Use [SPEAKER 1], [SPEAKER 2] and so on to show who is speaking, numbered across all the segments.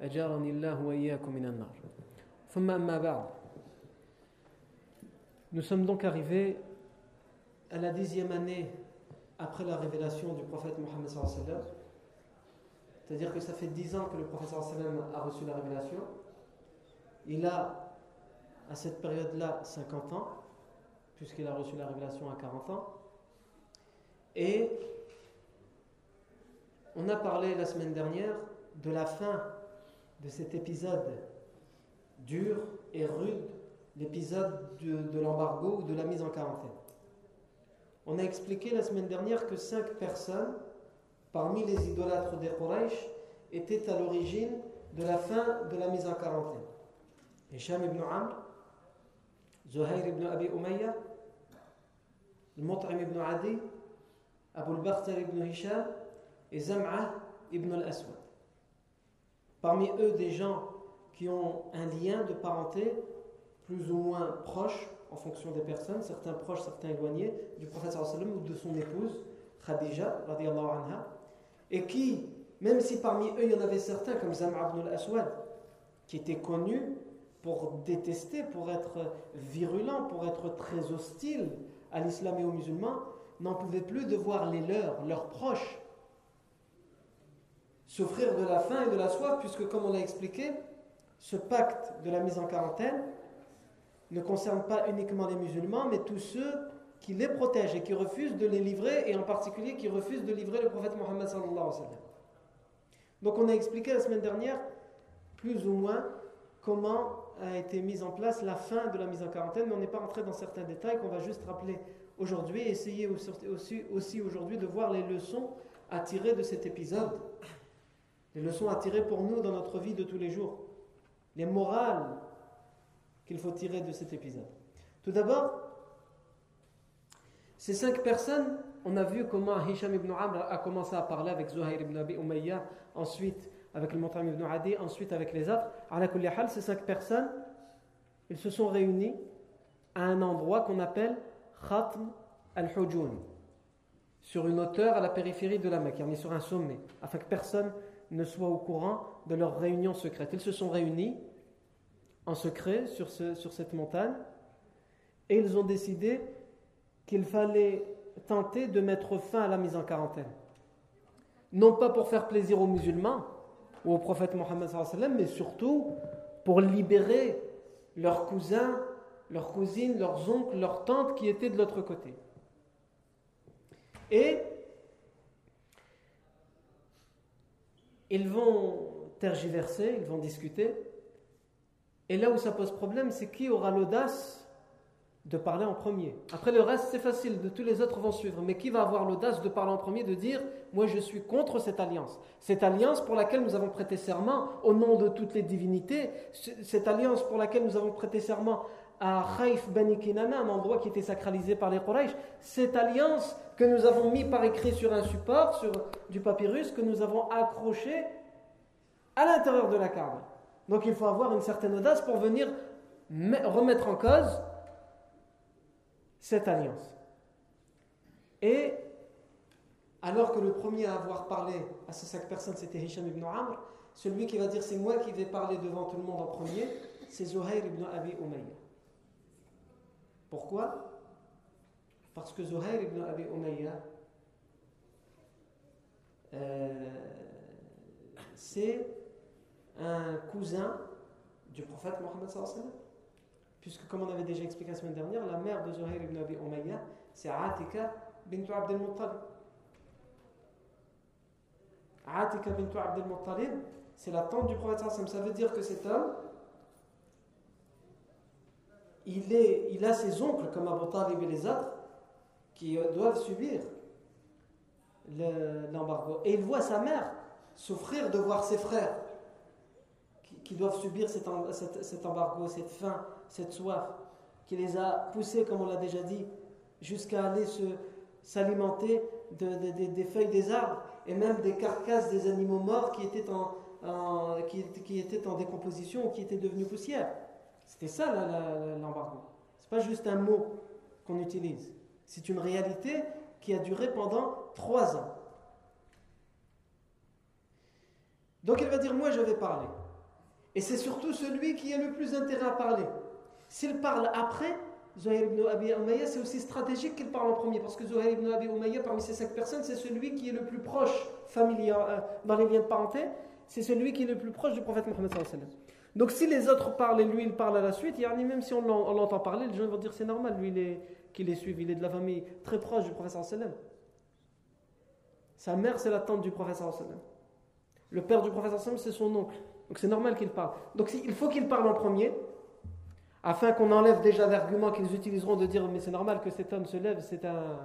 [SPEAKER 1] أجارني الله وإياكم من النار ثم أما بعد Nous sommes donc arrivés à la dixième année après la révélation du prophète Mohammed sallallahu c'est-à-dire que ça fait dix ans que le prophète sallallahu a reçu la révélation. Il a, à cette période-là, 50 ans, puisqu'il a reçu la révélation à 40 ans. Et on a parlé la semaine dernière de la fin de cet épisode dur et rude, l'épisode de, l'embargo ou de la mise en quarantaine. On a expliqué la semaine dernière que cinq personnes, parmi les idolâtres des Quraysh, étaient à l'origine de la fin de la mise en quarantaine. Hisham ibn Amr, Zuhair ibn Abi Umayya, Al-Mut'im ibn Adi, Abu al-Bakhtar ibn Hisham et Zam'a ibn al-Aswad. Parmi eux, des gens qui ont un lien de parenté plus ou moins proche en fonction des personnes, certains proches, certains éloignés, du prophète sallam ou de son épouse, Khadija, anha, et qui, même si parmi eux il y en avait certains comme Zam'a ibn al-Aswad, qui étaient connus pour détester, pour être virulents, pour être très hostiles à l'islam et aux musulmans, n'en pouvaient plus de voir les leurs, leurs proches, souffrir de la faim et de la soif, puisque comme on l'a expliqué, ce pacte de la mise en quarantaine ne concerne pas uniquement les musulmans, mais tous ceux qui les protègent et qui refusent de les livrer, et en particulier qui refusent de livrer le prophète Mohammed. Donc on a expliqué la semaine dernière, plus ou moins, comment a été mise en place la fin de la mise en quarantaine, mais on n'est pas rentré dans certains détails qu'on va juste rappeler aujourd'hui, et essayer aussi aujourd'hui de voir les leçons à tirer de cet épisode, les leçons à tirer pour nous dans notre vie de tous les jours, les morales qu'il faut tirer de cet épisode. Tout d'abord, ces cinq personnes, on a vu comment Hisham ibn Amr a commencé à parler avec Zuhair ibn Abi Umayya, ensuite avec le Mut'im ibn Adi, ensuite avec les autres. À ces cinq personnes, ils se sont réunis à un endroit qu'on appelle Khatm al-Hujun, sur une hauteur à la périphérie de la Mecque, on est sur un sommet, afin que personne ne soit au courant de leur réunion secrète. Ils se sont réunis en secret sur, sur cette montagne et ils ont décidé qu'il fallait tenter de mettre fin à la mise en quarantaine. Non pas pour faire plaisir aux musulmans ou au prophète Mohammed, mais surtout pour libérer leurs cousins, leurs cousines, leurs oncles, leurs tantes qui étaient de l'autre côté. Et ils vont tergiverser, ils vont discuter. Et là où ça pose problème, c'est qui aura l'audace de parler en premier. Après le reste, c'est facile, tous les autres vont suivre. Mais qui va avoir l'audace de parler en premier, de dire Moi je suis contre cette alliance Cette alliance pour laquelle nous avons prêté serment au nom de toutes les divinités, cette alliance pour laquelle nous avons prêté serment à Khaif Ben Kinana, un endroit qui était sacralisé par les Quraysh, cette alliance que nous avons mis par écrit sur un support, sur du papyrus, que nous avons accroché à l'intérieur de la Kaaba. Donc il faut avoir une certaine audace pour venir remettre en cause cette alliance. Et alors que le premier à avoir parlé à ces cinq personnes, c'était Hisham ibn Amr, celui qui va dire c'est moi qui vais parler devant tout le monde en premier, c'est Zuhair ibn Abi Umayya. Pourquoi? Parce que Zuhair ibn Abi Umayya, euh, c'est un cousin du prophète Mohammed sallallahu Puisque, comme on avait déjà expliqué la semaine dernière, la mère de Zuhair ibn Abi Umayya, c'est Atika bint Abd al-Muttalib. Atika bint Abd al-Muttalib, c'est la tante du prophète sallallahu Ça veut dire que cet homme, il, a ses oncles comme Abu Talib et les autres qui doivent subir l'embargo. et il voit sa mère souffrir de voir ses frères qui, doivent subir cet, embargo, cette faim, cette soif, qui les a poussés, comme on l'a déjà dit, jusqu'à aller s'alimenter de, des feuilles des arbres et même des carcasses des animaux morts qui étaient en, qui, étaient en décomposition ou qui étaient devenus poussière. C'était ça l'embargo. Ce n'est pas juste un mot qu'on utilise. C'est une réalité qui a duré pendant trois ans. Donc il va dire, moi je vais parler. Et c'est surtout celui qui a le plus intérêt à parler. S'il parle après, Zohair ibn Abi Umayya, c'est aussi stratégique qu'il parle en premier, parce que Zohair ibn Abi Umayya, parmi ces cinq personnes, c'est celui qui est le plus proche, familier, euh, dans les liens de parenté, c'est celui qui est le plus proche du prophète Mohammed Donc si les autres parlent et lui il parle à la suite, même si on l'entend parler, les gens vont dire c'est normal, lui qu'il les suive, il est de la famille très proche du prophète Sa mère c'est la tante du prophète Le père du prophète c'est son oncle. Donc c'est normal qu'il parle. Donc il faut qu'il parle en premier, afin qu'on enlève déjà l'argument qu'ils utiliseront de dire mais c'est normal que cet homme se lève, c'est un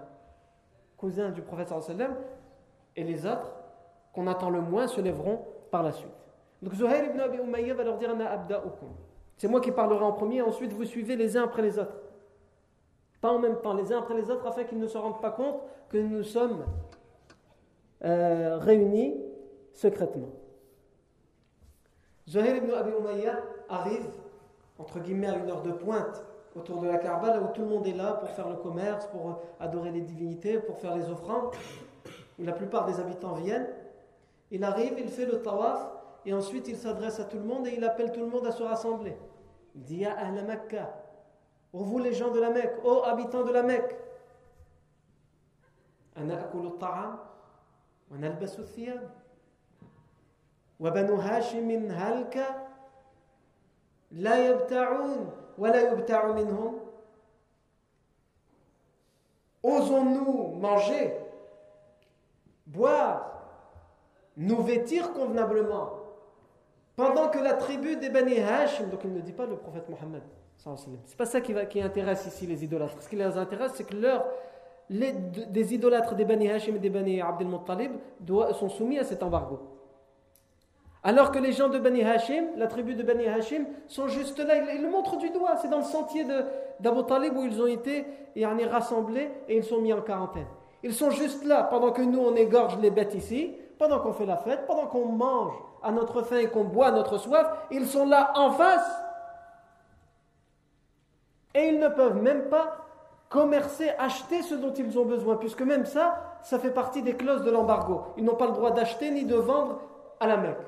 [SPEAKER 1] cousin du prophète sallam, et les autres, qu'on attend le moins, se lèveront par la suite. Donc Zuhair ibn Abi Umayya va leur dire C'est moi qui parlerai en premier, ensuite vous suivez les uns après les autres. Pas en même temps, les uns après les autres, afin qu'ils ne se rendent pas compte que nous sommes euh, réunis secrètement. Zuhair ibn Abi Umayya arrive, entre guillemets, à une heure de pointe autour de la Kaaba, là où tout le monde est là pour faire le commerce, pour adorer les divinités, pour faire les offrandes, où la plupart des habitants viennent. Il arrive, il fait le tawaf, et ensuite il s'adresse à tout le monde et il appelle tout le monde à se rassembler. Il dit Ya Ahl Makkah, ô vous les gens de la Mecque, ô habitants de la Mecque, Ana akulu ta'am, wa nalbasu thiyab. وبنو هاشم هلك لا يبتعون ولا يبتع منهم Osons-nous manger, boire, nous vêtir convenablement pendant que la tribu des Bani Hashim, donc il ne dit pas le prophète Mohammed, c'est pas ça qui, va, qui intéresse ici les idolâtres. Ce qui les intéresse, c'est que leur, les, des idolâtres des Bani Hashim et des Bani Abdel Muttalib sont soumis à cet embargo. Alors que les gens de Bani Hashim, la tribu de Bani Hashim, sont juste là, ils, le montrent du doigt, c'est dans le sentier d'Abu Talib où ils ont été rassemblés et ils sont mis en quarantaine. Ils sont juste là pendant que nous on égorge les bêtes ici, pendant qu'on fait la fête, pendant qu'on mange à notre faim et qu'on boit à notre soif, ils sont là en face. Et ils ne peuvent même pas commercer, acheter ce dont ils ont besoin, puisque même ça, ça fait partie des clauses de l'embargo. Ils n'ont pas le droit d'acheter ni de vendre à la Mecque.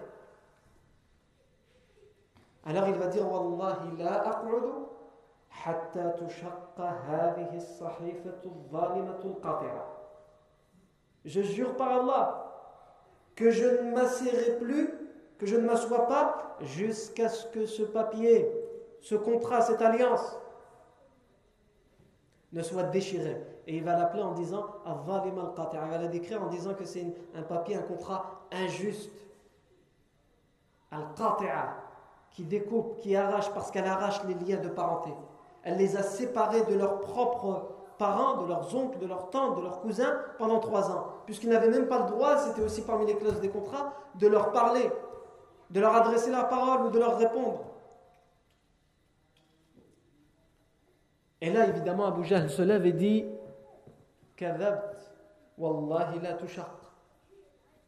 [SPEAKER 1] Alors il va dire Wallahi la aq'udu hatta as-sahifatu al-qati'a. Je jure par Allah que je ne m'asserai plus, que je ne m'assois pas jusqu'à ce que ce papier, ce contrat, cette alliance ne soit déchiré. Et il va l'appeler en disant. Il va la décrire en disant que c'est un papier, un contrat injuste. Al-qati'a qui découpe, qui arrache, parce qu'elle arrache les liens de parenté. Elle les a séparés de leurs propres parents, de leurs oncles, de leurs tantes, de leurs cousins pendant trois ans. Puisqu'ils n'avaient même pas le droit, c'était aussi parmi les clauses des contrats, de leur parler, de leur adresser la parole ou de leur répondre. Et là, évidemment, Abu Jahl se lève et dit Kadhabt, Wallahi la tushaq.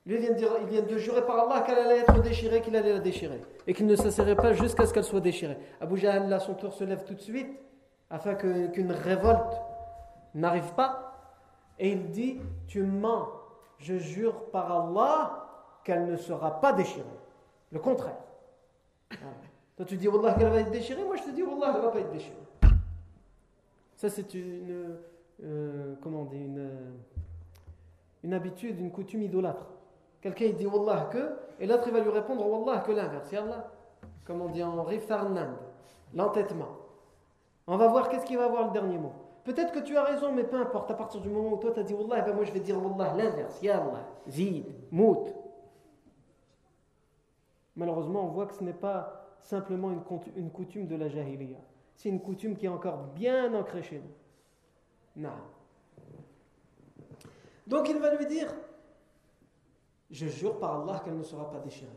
[SPEAKER 1] Lui, vient, de dire, il vient de jurer par Allah qu'elle allait être déchirée, qu'il allait la déchirer. Et qu'il ne s'asserait pas jusqu'à ce qu'elle soit déchirée. Abu Jahl, à son tour, se lève tout de suite, afin qu'une révolte n'arrive pas. Et il dit Tu mens, je jure par Allah qu'elle ne sera pas déchirée. Le contraire. Toi, tu dis Wallah qu'elle va être déchirée, moi je te dis Wallah, elle ne va pas être déchirée. Ça, c'est une. Euh, comment on dit une, une habitude, une coutume idolâtre. Quelqu'un il dit Wallah que, et l'autre il va lui répondre Wallah que l'inverse. Allah. Comme on dit en Riftarnand, l'entêtement. On va voir qu'est-ce qu'il va avoir le dernier mot. Peut-être que tu as raison, mais peu importe. À partir du moment où toi tu as dit Wallah, ben moi je vais dire Wallah l'inverse. Ya Allah, Zid, Mout. Malheureusement, on voit que ce n'est pas simplement une, coutume de la Jahiliya. C'est une coutume qui est encore bien ancrée chez nous. Non. Donc il va lui dire Je jure par Allah qu'elle ne sera pas déchirée.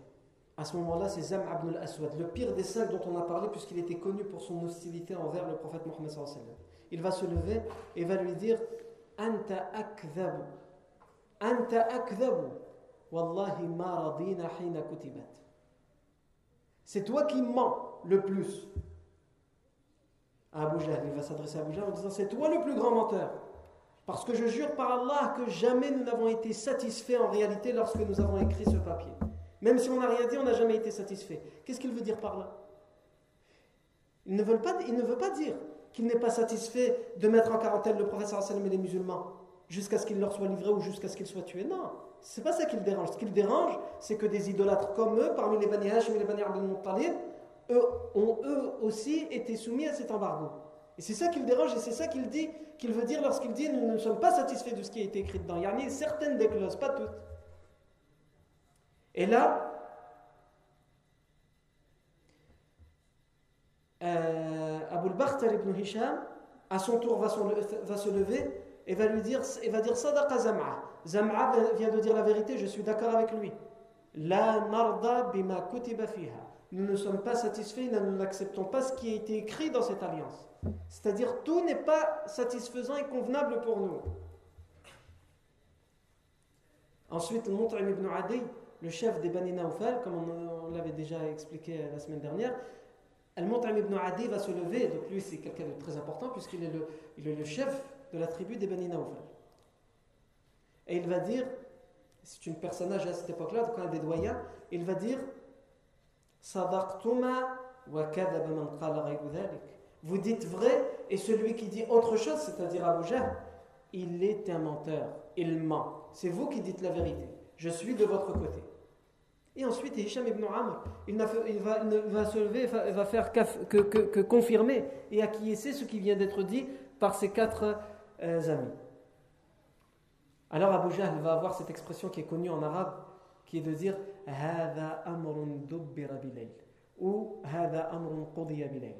[SPEAKER 1] À ce moment-là, c'est Zam ibn al-Aswad, le pire des cinq dont on a parlé, puisqu'il était connu pour son hostilité envers le prophète Mohammed. Il va se lever et va lui dire Anta akdhabu. Anta akdhabu. Wallahi ma radina hina kutibat. C'est toi qui mens le plus. Abu Jahl, il va s'adresser à Abu en disant C'est toi le plus grand menteur. Parce que je jure par Allah que jamais nous n'avons été satisfaits en réalité lorsque nous avons écrit ce papier. Même si on n'a rien dit, on n'a jamais été satisfait. Qu'est-ce qu'il veut dire par là? Il ne veut pas dire qu'il n'est pas satisfait de mettre en quarantaine le professeur sallam et les musulmans jusqu'à ce qu'il leur soit livré ou jusqu'à ce qu'ils soient tués. Non, c'est pas ça qui le dérange. Ce qui le dérange, c'est que des idolâtres comme eux, parmi les Bani Hashim et les Bani Abdel Muttalib, eux, ont eux aussi été soumis à cet embargo. Et c'est ça qui le dérange et c'est ça qu'il dit, qu'il veut dire lorsqu'il dit nous ne sommes pas satisfaits de ce qui a été écrit dedans. Il y a certaines des clauses, pas toutes. Et là, euh, Abu al ibn Hisham, à son tour, va, se lever et va lui dire, et va dire Sadaqa Zam'a. Zam'a vient de dire la vérité, je suis d'accord avec lui. La narda bima kutiba fiha. Nous ne sommes pas satisfaits, nous n'acceptons pas ce qui a été écrit dans cette alliance. C'est-à-dire, tout n'est pas satisfaisant et convenable pour nous. Ensuite, le Mu'im ibn Adi, le chef des Bani Naufal, comme on, l'avait déjà expliqué la semaine dernière, Al-Mu'im ibn Adi va se lever, donc lui c'est quelqu'un de très important puisqu'il est est le chef de la tribu des Bani Naufal. Et il va dire, c'est un personnage à cette époque-là, donc un des doyens, il va dire Vous dites vrai, et celui qui dit autre chose, c'est-à-dire Abu Jahl, il est un menteur, il ment. C'est vous qui dites la vérité. Je suis de votre côté. Et ensuite, Hicham ibn Amr, il, il, va, il va, se lever, va, va faire que, que, que, confirmer et acquiescer ce qui vient d'être dit par ses quatre euh, amis. Alors Abu Jahl va avoir cette expression qui est connue en arabe, qui est de dire Hada amrun dubbira bilayl ou Hada amrun qudiya bilayl.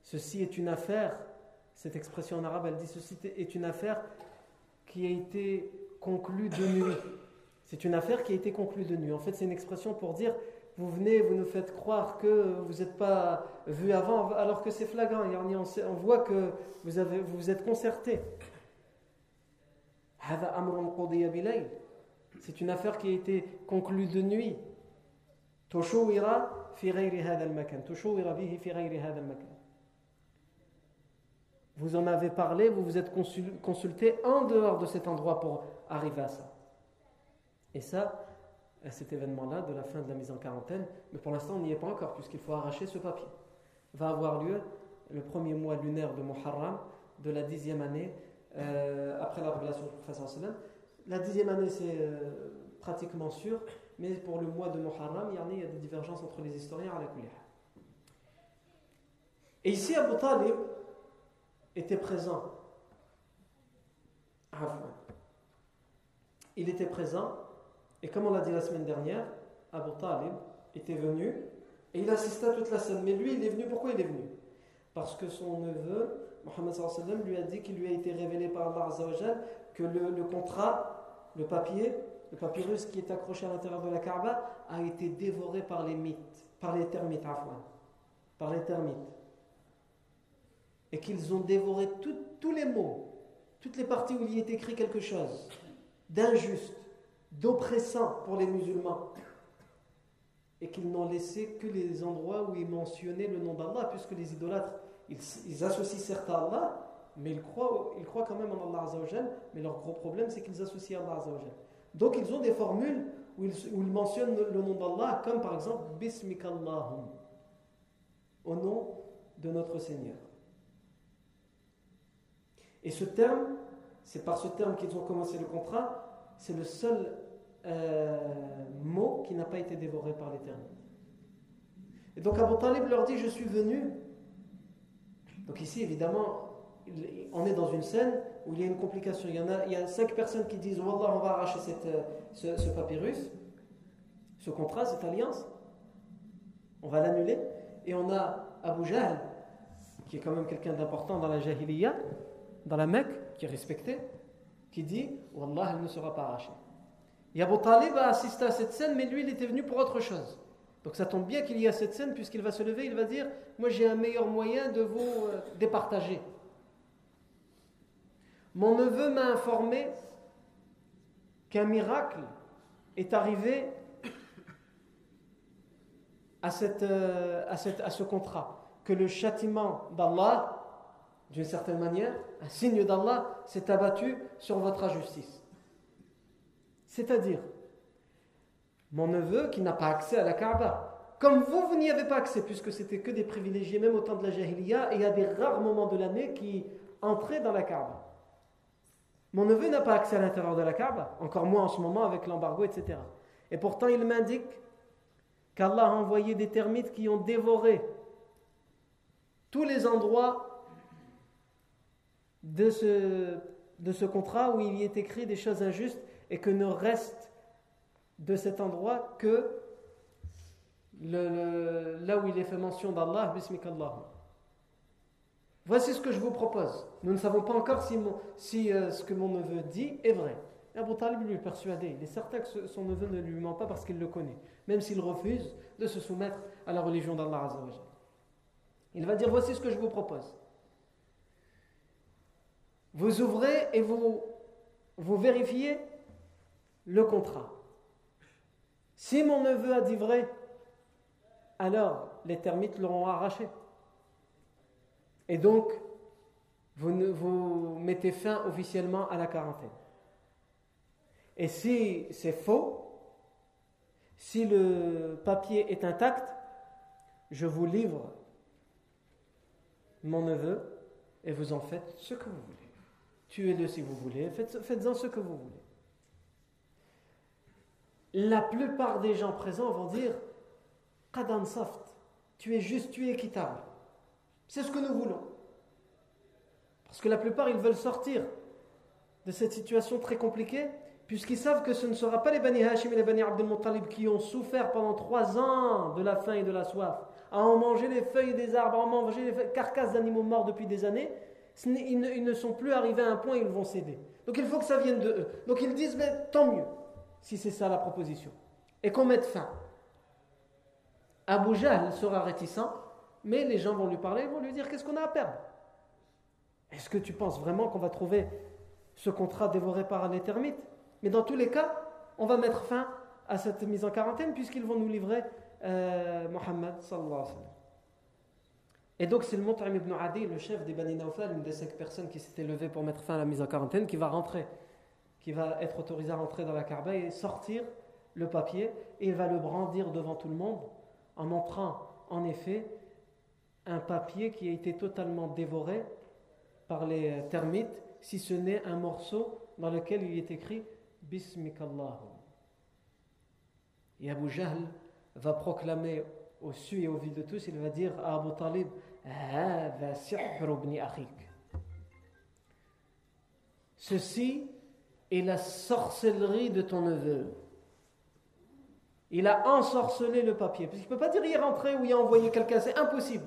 [SPEAKER 1] Ceci est une affaire cette expression en arabe, elle dit ceci est une affaire qui a été conclue de nuit. C'est une affaire qui a été conclue de nuit. En fait, c'est une expression pour dire vous venez, vous nous faites croire que vous n'êtes pas vu avant, alors que c'est flagrant. On voit que vous, vous êtes concerté. C'est une affaire qui a été conclue de nuit. Vous en avez parlé, vous vous êtes consulté en dehors de cet endroit pour arriver à ça. Et ça, cet événement-là de la fin de la mise en quarantaine, mais pour l'instant on n'y est pas encore puisqu'il faut arracher ce papier. Va avoir lieu le premier mois lunaire de Muharram de la dixième année euh, après la révélation du professeur sallam. La dixième année c'est euh, pratiquement sûr, mais pour le mois de Muharram, il y, a, des divergences entre les historiens à la. Et ici Abu Talib était présent. Il était présent et comme on l'a dit la semaine dernière, Abu Talib était venu et il assista toute la scène. Mais lui, il est venu, pourquoi il est venu? Parce que son neveu, Mohammed lui a dit qu'il lui a été révélé par Allah que le, contrat, le papier, le papyrus qui est accroché à l'intérieur de la Kaaba a été dévoré par les mythes, par les termites, par les termites. Et qu'ils ont dévoré tous les mots, toutes les parties où il y est écrit quelque chose d'injuste, d'oppressant pour les musulmans et qu'ils n'ont laissé que les endroits où ils mentionnaient le nom d'Allah, puisque les idolâtres, ils, associent certes à Allah, mais ils croient, ils croient quand même en Allah Azzawajal, mais leur gros problème c'est qu'ils associent Allah Azzawajal. Donc ils ont des formules où ils, où ils mentionnent le nom d'Allah, comme par exemple Bismikallahum, au nom de notre Seigneur. Et ce terme, c'est par ce terme qu'ils ont commencé le contrat, c'est le seul euh, mot qui n'a pas été dévoré par l'Éternel. Et donc Abu Talib leur dit Je suis venu. Donc ici, évidemment, on est dans une scène où il y a une complication. Il y, en a, il y a cinq personnes qui disent Wallah, on va arracher cette, euh, ce, papyrus, ce contrat, cette alliance. On va l'annuler. Et on a Abu Jahl, qui est quand même quelqu'un d'important dans la Jahiliya, dans la Mecque, qui est respecté, qui dit Wallah, elle ne sera pas arrachée. Et Abu Talib a assisté à cette scène, mais lui, il était venu pour autre chose. Donc ça tombe bien qu'il y a cette scène, puisqu'il va se lever, il va dire Moi, j'ai un meilleur moyen de vous euh, départager. Mon neveu m'a informé qu'un miracle est arrivé à, cette, euh, à, à ce contrat, que le châtiment d'Allah, d'une certaine manière, un signe d'Allah, s'est abattu sur votre injustice. C'est-à-dire, mon neveu qui n'a pas accès à la Kaaba, comme vous, vous n'y avez pas accès, puisque c'était que des privilégiés, même au temps de la Jahiliya, et a des rares moments de l'année qui entraient dans la Kaaba. Mon neveu n'a pas accès à l'intérieur de la Kaaba, encore moins en ce moment avec l'embargo, etc. Et pourtant, il m'indique qu'Allah a envoyé des termites qui ont dévoré tous les endroits de ce, de ce contrat où il y est écrit des choses injustes et que ne reste de cet endroit que le, là où il est fait mention d'Allah, Bismillah. Voici ce que je vous propose. Nous ne savons pas encore si, si euh, ce que mon neveu dit est vrai. Abu Talib lui est persuadé. Il est certain que son neveu ne lui ment pas parce qu'il le connaît, même s'il refuse de se soumettre à la religion d'Allah Il va dire Voici ce que je vous propose. Vous ouvrez et vous, vérifiez le contrat. Si mon neveu a dit vrai, alors les termites l'auront arraché. Et donc, vous mettez fin officiellement à la quarantaine. Et si c'est faux, si le papier est intact, je vous livre mon neveu et vous en faites ce que vous voulez. Tuez-le si vous voulez, faites-en ce que vous voulez la plupart des gens présents vont dire Qadan Saft, tu es juste, tu es équitable. C'est ce que nous voulons. Parce que la plupart, ils veulent sortir de cette situation très compliquée, puisqu'ils savent que ce ne sera pas les Bani Hashim et les Bani Abdel Muttalib qui ont souffert pendant trois ans de la faim et de la soif, à en manger les feuilles des arbres, à en manger les carcasses d'animaux morts depuis des années. Ils ne, ils sont plus arrivés à un point ils vont céder. Donc il faut que ça vienne de eux. Donc ils disent, mais tant mieux si c'est ça la proposition. Et qu'on mette fin. Abu Jahl sera réticent, mais les gens vont lui parler, vont lui dire qu'est-ce qu'on a à perdre? Est-ce que tu penses vraiment qu'on va trouver ce contrat dévoré par un termites Mais dans tous les cas, on va mettre fin à cette mise en quarantaine puisqu'ils vont nous livrer euh, Mohammed sallallahu alayhi wa sallam. Et donc c'est le Mut'im ibn Adi, le chef des Bani Nawfal, une des cinq personnes qui s'était levées pour mettre fin à la mise en quarantaine, qui va rentrer qui va être autorisé à rentrer dans la Kaaba et sortir le papier et il va le brandir devant tout le monde en montrant en effet un papier qui a été totalement dévoré par les termites, si ce n'est un morceau dans lequel il est écrit Bismikallah. Et Abu Jahl va proclamer au su et au vu de tous, il va dire à Abu Talib Ceci et la sorcellerie de ton neveu. Il a ensorcelé le papier. Parce ne peut pas dire il est rentré ou il a envoyé quelqu'un, c'est impossible.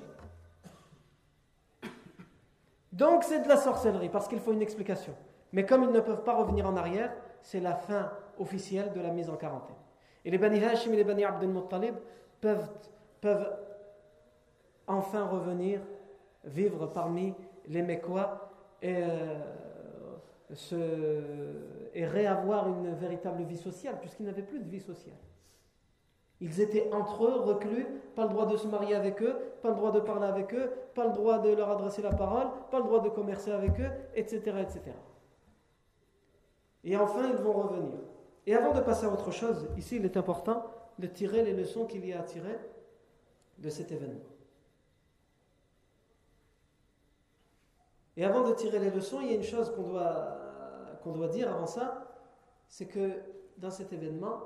[SPEAKER 1] Donc c'est de la sorcellerie, parce qu'il faut une explication. Mais comme ils ne peuvent pas revenir en arrière, c'est la fin officielle de la mise en quarantaine. Et les Bani Hashim et les Bani Abdel Muttalib peuvent, peuvent enfin revenir vivre parmi les et euh, et réavoir une véritable vie sociale, puisqu'il n'avait plus de vie sociale. Ils étaient entre eux, reclus, pas le droit de se marier avec eux, pas le droit de parler avec eux, pas le droit de leur adresser la parole, pas le droit de commercer avec eux, etc. etc. Et enfin, ils vont revenir. Et avant de passer à autre chose, ici, il est important de tirer les leçons qu'il y a à tirer de cet événement. Et avant de tirer les leçons, il y a une chose qu'on doit, doit dire avant ça, c'est que dans cet événement,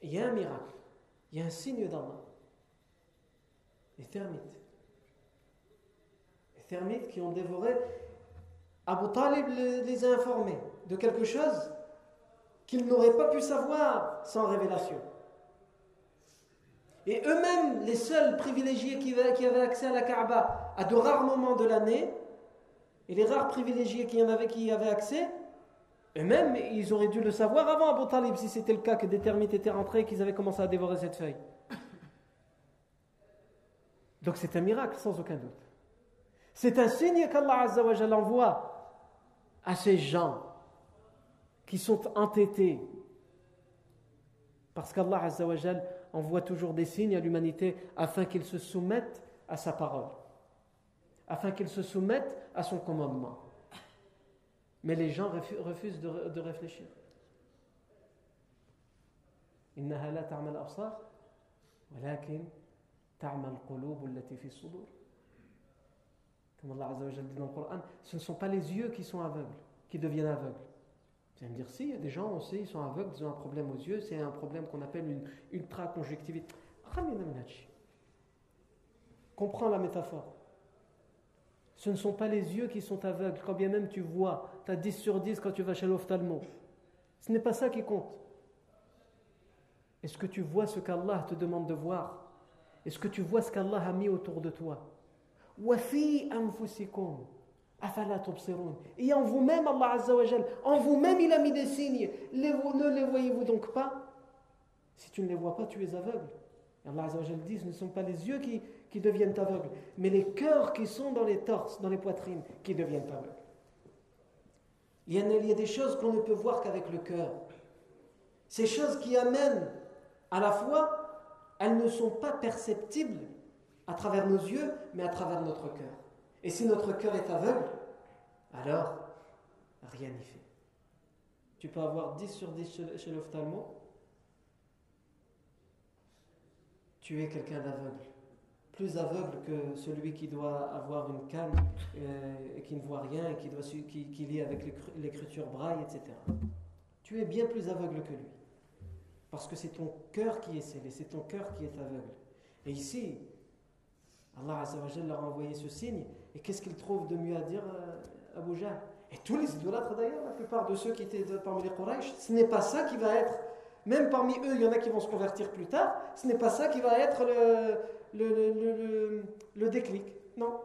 [SPEAKER 1] il y a un miracle, il y a un signe d'Allah. Les termites. Les termites qui ont dévoré. Abu Talib les a informés de quelque chose qu'ils n'auraient pas pu savoir sans révélation. Et eux-mêmes, les seuls privilégiés qui avaient accès à la Kaaba à de rares moments de l'année, et les rares privilégiés qui, y avaient accès, eux-mêmes, ils auraient dû le savoir avant Abu Talib, si c'était le cas que des termites étaient rentrés et qu'ils avaient commencé à dévorer cette feuille. Donc c'est un miracle, sans aucun doute. C'est un signe qu'Allah envoie à ces gens qui sont entêtés. Parce qu'Allah envoie toujours des signes à l'humanité afin qu'ils se soumettent à sa parole, afin qu'ils se soumettent à son commandement. Mais les gens refusent de, réfléchir. Comme Allah dit dans le Coran, ce ne sont pas les yeux qui sont aveugles, qui deviennent aveugles. Vous allez me dire, si, il y a des gens, on sait, ils sont aveugles, ils ont un problème aux yeux, c'est un problème qu'on appelle une ultra-conjonctivite. Comprends la métaphore. Ce ne sont pas les yeux qui sont aveugles, quand bien même tu vois, tu as 10 sur 10 quand tu vas chez l'ophtalmo. Ce n'est pas ça qui compte. Est-ce que tu vois ce qu'Allah te demande de voir? Est-ce que tu vois ce qu'Allah a mis autour de toi? Et en vous-même, Allah Azza wa en vous-même, il a mis des signes. Ne les voyez-vous donc pas? Si tu ne les vois pas, tu es aveugle. Et Allah Azza wa dit ce ne sont pas les yeux qui, qui deviennent aveugles, mais les cœurs qui sont dans les torses, dans les poitrines, qui deviennent aveugles. Il y a, des choses qu'on ne peut voir qu'avec le cœur. Ces choses qui amènent à la foi, elles ne sont pas perceptibles à travers nos yeux, mais à travers notre cœur. Et si notre cœur est aveugle, alors rien n'y fait. Tu peux avoir 10 sur 10 chez l'ophtalmo, tu es quelqu'un d'aveugle. Plus aveugle que celui qui doit avoir une canne euh, et qui ne voit rien et qui, doit, qui, qui lit avec l'écriture braille, etc. Tu es bien plus aveugle que lui. Parce que c'est ton cœur qui est scellé, c'est ton cœur qui est aveugle. Et ici, Allah leur a envoyé ce signe et qu'est-ce qu'il trouve de mieux à dire, à euh, Abu Et tous les idolâtres d'ailleurs, la plupart de ceux qui étaient parmi les Quraysh, ce n'est pas ça qui va être, même parmi eux, il y en a qui vont se convertir plus tard, ce n'est pas ça qui va être le, le, le, déclic. Non.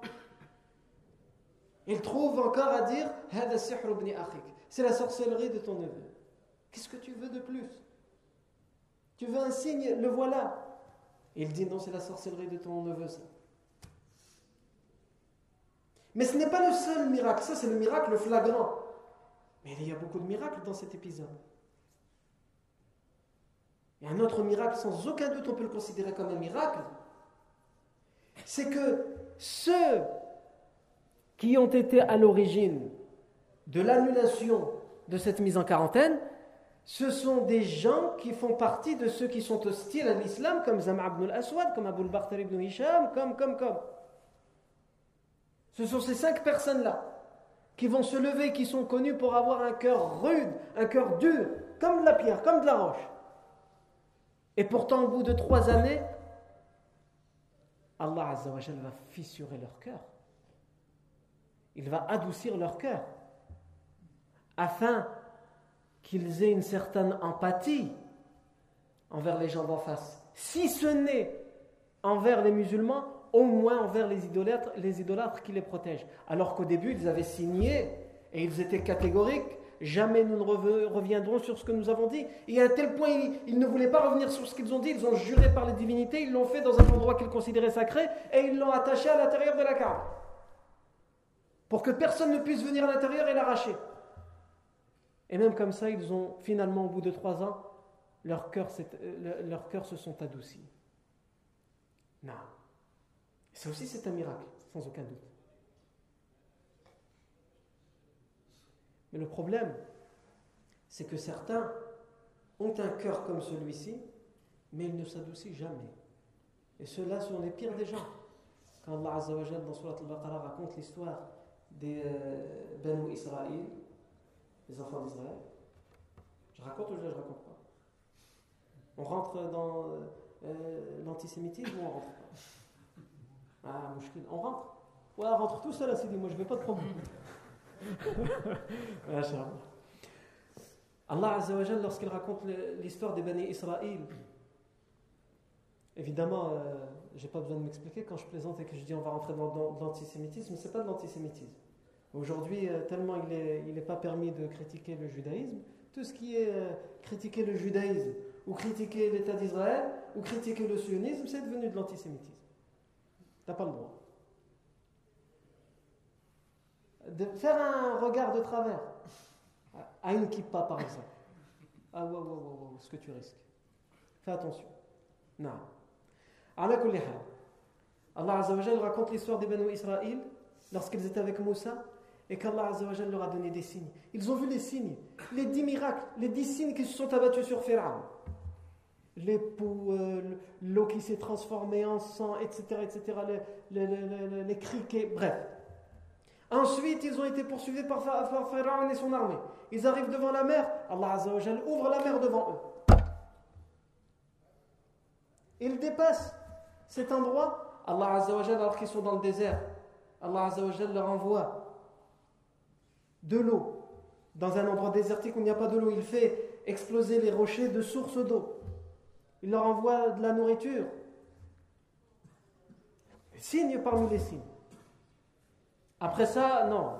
[SPEAKER 1] Il trouve encore à dire c'est la sorcellerie de ton neveu. Qu'est-ce que tu veux de plus? Tu veux un signe, le voilà. Il dit non, c'est la sorcellerie de ton neveu, ça. Mais ce n'est pas le seul miracle, ça c'est le miracle flagrant. Mais il y a beaucoup de miracles dans cet épisode. Et un autre miracle, sans aucun doute on peut le considérer comme un miracle, c'est que ceux qui ont été à l'origine de l'annulation de cette mise en quarantaine, ce sont des gens qui font partie de ceux qui sont hostiles à l'islam, comme Zama ibn al-Aswad, comme Abu al ibn Hisham, comme, comme, comme. Ce sont ces cinq personnes-là qui vont se lever, qui sont connues pour avoir un cœur rude, un cœur dur, comme de la pierre, comme de la roche. Et pourtant, au bout de trois années, Allah va fissurer leur cœur. Il va adoucir leur cœur afin qu'ils aient une certaine empathie envers les gens d'en face. Si ce n'est envers les musulmans, au moins envers les idolâtres, les idolâtres qui les protègent. Alors qu'au début, ils avaient signé et ils étaient catégoriques. Jamais nous ne reviendrons sur ce que nous avons dit. Et à tel point, ils, ne voulaient pas revenir sur ce qu'ils ont dit. Ils ont juré par les divinités. Ils l'ont fait dans un endroit qu'ils considéraient sacré et ils l'ont attaché à l'intérieur de la carte. Pour que personne ne puisse venir à l'intérieur et l'arracher. Et même comme ça, ils ont finalement, au bout de trois ans, leurs cœurs, leur cœur se sont adoucis. Non. Ça aussi, c'est un miracle, sans aucun doute. Mais le problème, c'est que certains ont un cœur comme celui-ci, mais ils ne s'adoucissent jamais. Et ceux-là sont les pires des gens. Quand Allah Azzawajal dans Surat al-Baqarah raconte l'histoire des euh, Israël, les enfants d'Israël, je raconte ou je ne raconte pas? On rentre dans euh, l'antisémitisme ou on rentre pas? Ah, on rentre Ouais, on rentre tout seul à dit moi je ne vais pas te prendre. Allah Azzawajal, lorsqu'il raconte l'histoire des Bani Israël, évidemment, euh, je n'ai pas besoin de m'expliquer quand je plaisante et que je dis on va rentrer dans, l'antisémitisme, ce n'est pas de l'antisémitisme. Aujourd'hui, euh, tellement il n'est il est pas permis de critiquer le judaïsme, tout ce qui est euh, critiquer le judaïsme, ou critiquer l'État d'Israël, ou critiquer le sionisme, c'est devenu de l'antisémitisme. Tu n'as pas le droit. De faire un regard de travers à une kippa par exemple. Ah, wow, wow, wow, ce que tu risques. Fais attention. Non. Allah raconte l'histoire des Banu Israël lorsqu'ils étaient avec Moussa et qu'Allah leur a donné des signes. Ils ont vu les signes, les dix miracles, les dix signes qui se sont abattus sur Pharaon. Les euh, l'eau qui s'est transformée en sang, etc., etc., les, les, les criquets, bref. Ensuite, ils ont été poursuivis par Pharaon et son armée. Ils arrivent devant la mer, Allah Azzawajal ouvre la mer devant eux. Ils dépassent cet endroit. Allah Azzawajal, alors qu'ils sont dans le désert, Allah Azzawajal leur envoie de l'eau. Dans un endroit désertique où il n'y a pas de l'eau, il fait exploser les rochers de sources d'eau. Il leur envoie de la nourriture. Signe parmi les signes. Après ça, non.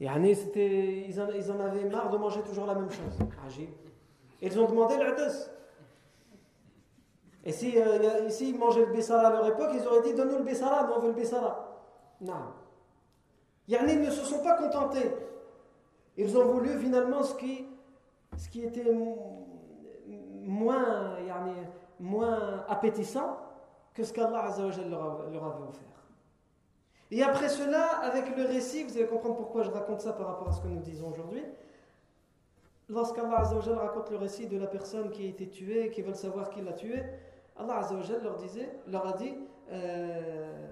[SPEAKER 1] Ils en, ils en avaient marre de manger toujours la même chose. Ils ont demandé l'adès. Et si, euh, ils mangeaient le Bessara à leur époque, ils auraient dit Donne-nous le Bessara, nous on veut le Bessara. Non. Ils ne se sont pas contentés. Ils ont voulu finalement ce qui, ce qui était moins, moins appétissant que ce qu'Allah leur avait offert. Et après cela, avec le récit, vous allez comprendre pourquoi je raconte ça par rapport à ce que nous disons aujourd'hui. Lorsqu'Allah raconte le récit de la personne qui a été tuée, qui veulent savoir qui l'a tué, Allah leur, disait, leur a dit euh,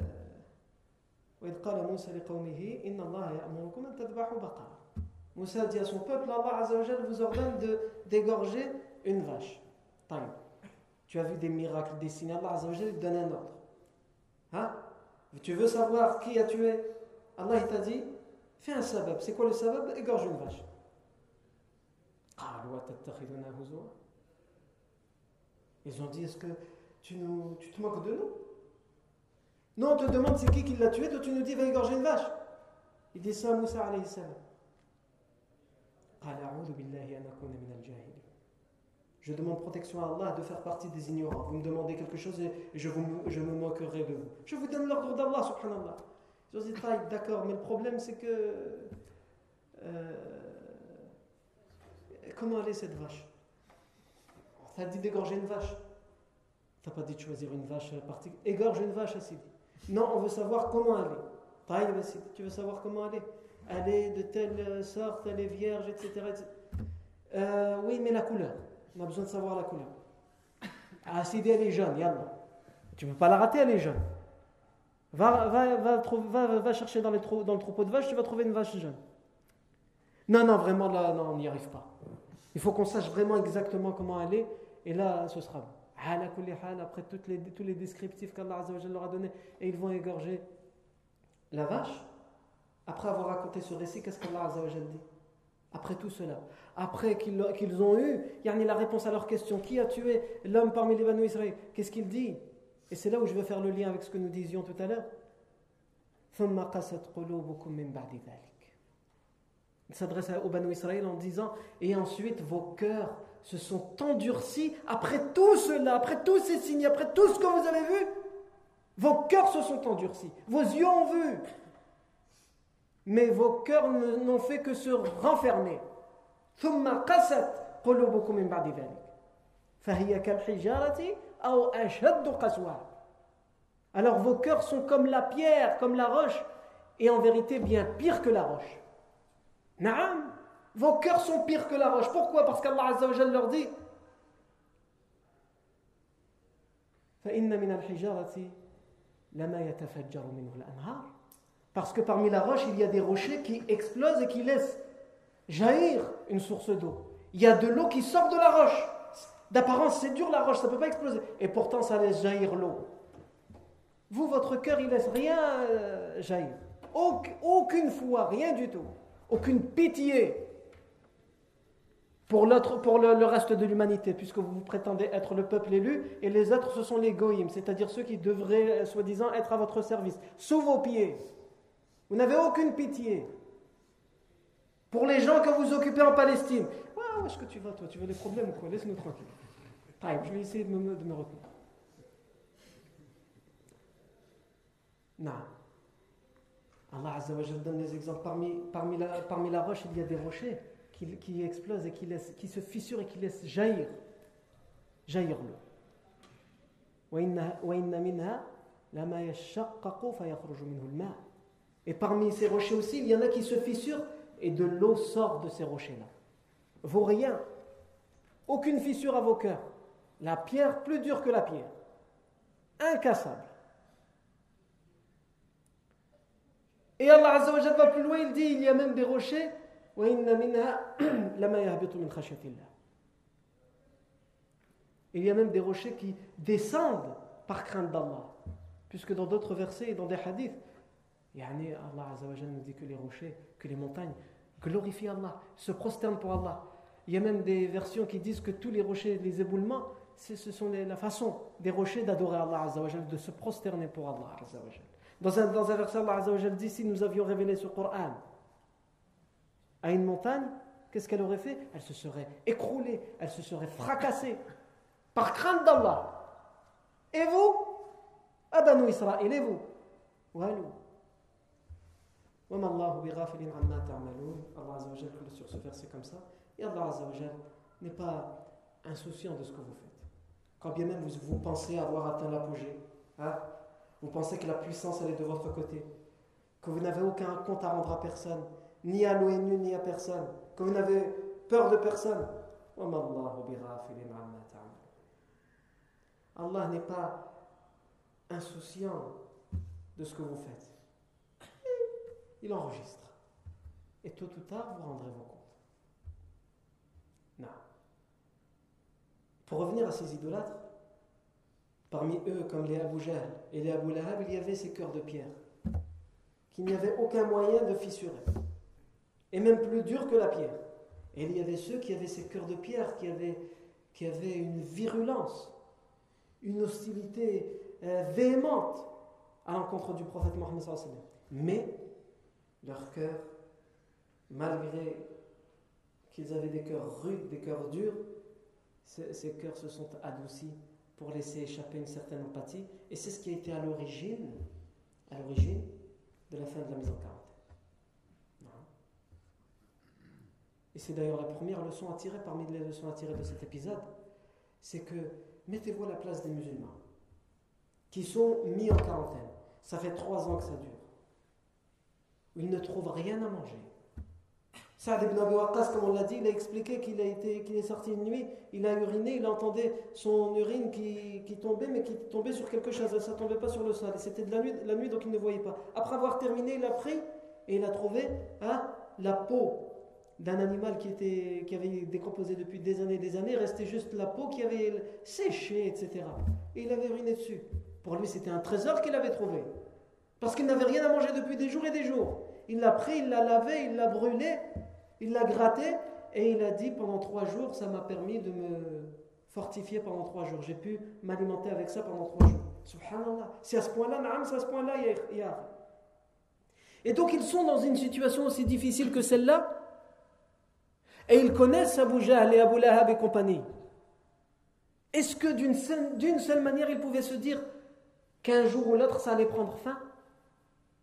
[SPEAKER 1] Moussa dit à son peuple Allah vous ordonne de dégorger une vache. Tu as vu des miracles, des signes. Allah donne un ordre. Hein? Tu veux savoir qui a tué Allah t'a dit fais un sabab. C'est quoi le sabab? Égorge une vache. Ils ont dit est-ce que tu, nous, tu te moques de nous? Non, on te demande c'est qui qui l'a tué, toi tu nous dis va égorger une vache. Il dit ça à Moussa alayhi salam. Je demande protection à Allah de faire partie des ignorants. Vous me demandez quelque chose et je, me moquerai de vous. Je vous donne l'ordre d'Allah, subhanallah. Je dis, d'accord, mais le problème c'est que. Euh, comment aller cette vache? Ça dit d'égorger une vache. Tu pas dit de choisir une vache particulière. Égorge une vache, Assidi. Non, on veut savoir comment aller. Tu veux savoir comment aller Aller de telle sorte, elle est vierge, etc. Euh, oui, mais la couleur. On a besoin de savoir la couleur. Si elle est jeune, yallah. Tu ne peux pas la rater, elle est jeune. Va, va, va, va, chercher dans, les dans le troupeau de vaches, tu vas trouver une vache jeune. Non, non, vraiment, là, non, on n'y arrive pas. Il faut qu'on sache vraiment exactement comment elle est, et là, ce sera bon. Après toutes les, tous les descriptifs qu'Allah leur a donnés, et ils vont égorger la vache. Après avoir raconté ce récit, qu'est-ce qu'Allah dit? Après tout cela, après qu'ils ont eu la réponse à leur question, qui a tué l'homme parmi les Banu Israël Qu'est-ce qu'il dit? Et c'est là où je veux faire le lien avec ce que nous disions tout à l'heure. Il s'adresse aux Banu Israël en disant Et ensuite vos cœurs se sont endurcis après tout cela, après tous ces signes, après tout ce que vous avez vu. Vos cœurs se sont endurcis, vos yeux ont vu, mais vos cœurs n'ont fait que se renfermer. قلوبكم من بعد ذلك فهي كالحجارة أو أشد قسوة Alors vos cœurs sont comme la pierre, comme la roche, et en vérité bien pire que la roche. Naam, vos cœurs sont pires que la roche. Pourquoi Parce qu'Allah Azza wa Jalla leur dit فإن من الحجارة لما يتفجر منه الأنهار parce que parmi la roche, il y a des rochers qui explosent et qui laissent jaillir une source d'eau. Il y a de l'eau qui sort de la roche. D'apparence, c'est dur la roche, ça ne peut pas exploser. Et pourtant, ça laisse jaillir l'eau. Vous, votre cœur, il laisse rien euh, jaillir. aucune foi, rien du tout. Aucune pitié pour, pour le, reste de l'humanité, puisque vous prétendez être le peuple élu, et les autres, ce sont les goïms, c'est-à-dire ceux qui devraient, soi-disant, être à votre service. Sous vos pieds. Vous n'avez aucune pitié. Pour les gens que vous occupez en Palestine. Ouais, où est-ce que tu vas, toi Tu veux des problèmes ou quoi? Laisse-nous tranquille. je vais essayer de me, de retenir. Non. Allah Azza wa donne des exemples. Parmi, la, roche, il y a des rochers qui, explosent et qui, se fissurent et qui laissent jaillir, jaillir l'eau. Et parmi ces rochers aussi, il y en a qui se fissurent et de l'eau sort de ces rochers-là. Vaut rien. Aucune fissure à vos cœurs. La pierre plus dure que la pierre. Incassable. Et Allah Azza va plus loin, il dit il y a même des rochers. Il y a même des rochers qui descendent par crainte d'Allah. Puisque dans d'autres versets et dans des hadiths, Allah Azza wa nous dit que les rochers, que les montagnes glorifient Allah, se prosternent pour Allah. Il y a même des versions qui disent que tous les rochers, les éboulements, ce sont la façon des rochers d'adorer Allah de se prosterner pour Allah dans un, verset, Allah Azza dit si nous avions révélé ce Coran à une montagne, qu'est-ce qu'elle aurait fait? Elle se serait écroulée, elle se serait fracassée par crainte d'Allah. Et vous? Abanu Israël, et vous? Walou. Allah sur ce verset comme ça. Allah n'est pas insouciant de ce que vous faites. Quand bien même vous, vous pensez avoir atteint l'apogée, hein, vous pensez que la puissance, est de votre côté. Que vous n'avez aucun compte à rendre à personne. Ni à l'ONU, ni à personne. Que vous n'avez peur de personne. Allah n'est pas insouciant de ce que vous faites. Il enregistre. Et tôt ou tard, vous rendrez vos comptes. Non. Pour revenir à ces idolâtres, Parmi eux, comme les Abu Jahl et les Abu Lahab, il y avait ces cœurs de pierre, qu'il n'y avait aucun moyen de fissurer, et même plus dur que la pierre. Et il y avait ceux qui avaient ces cœurs de pierre, qui avaient, qui avaient une virulence, une hostilité euh, véhémente à l'encontre du prophète Mohammed. Mais leur cœur, malgré qu'ils avaient des cœurs rudes, des cœurs durs, ces cœurs se sont adoucis pour laisser échapper une certaine empathie. Et c'est ce qui a été à l'origine, à l'origine de la fin de la mise en quarantaine. Et c'est d'ailleurs la première leçon à tirer parmi les leçons à tirer de cet épisode, c'est que mettez-vous à la place des musulmans qui sont mis en quarantaine. Ça fait trois ans que ça dure. Ils ne trouvent rien à manger. Saad ibn Abi Waqqas, comme on l'a dit, il a expliqué qu'il est sorti une nuit, il a uriné, il entendait son urine qui, tombait, mais qui tombait sur quelque chose, ça ne tombait pas sur le sol. C'était de la nuit, la nuit, donc il ne voyait pas. Après avoir terminé, il a pris et il a trouvé hein, la peau d'un animal qui, était, qui avait décomposé depuis des années et des années, restait juste la peau qui avait séché, etc. Et il avait uriné dessus. Pour lui, c'était un trésor qu'il avait trouvé. Parce qu'il n'avait rien à manger depuis des jours et des jours. Il l'a pris, il l'a lavé, il l'a brûlé, il l'a gratté et il a dit pendant trois jours, ça m'a permis de me fortifier pendant trois jours. J'ai pu m'alimenter avec ça pendant trois jours. Subhanallah. C'est à ce point-là, c'est à ce point-là, il y a. Et donc ils sont dans une situation aussi difficile que celle-là. Et ils connaissent Abu Jahl et Abu Lahab et compagnie. Est-ce que d'une seule manière ils pouvaient se dire qu'un jour ou l'autre ça allait prendre fin?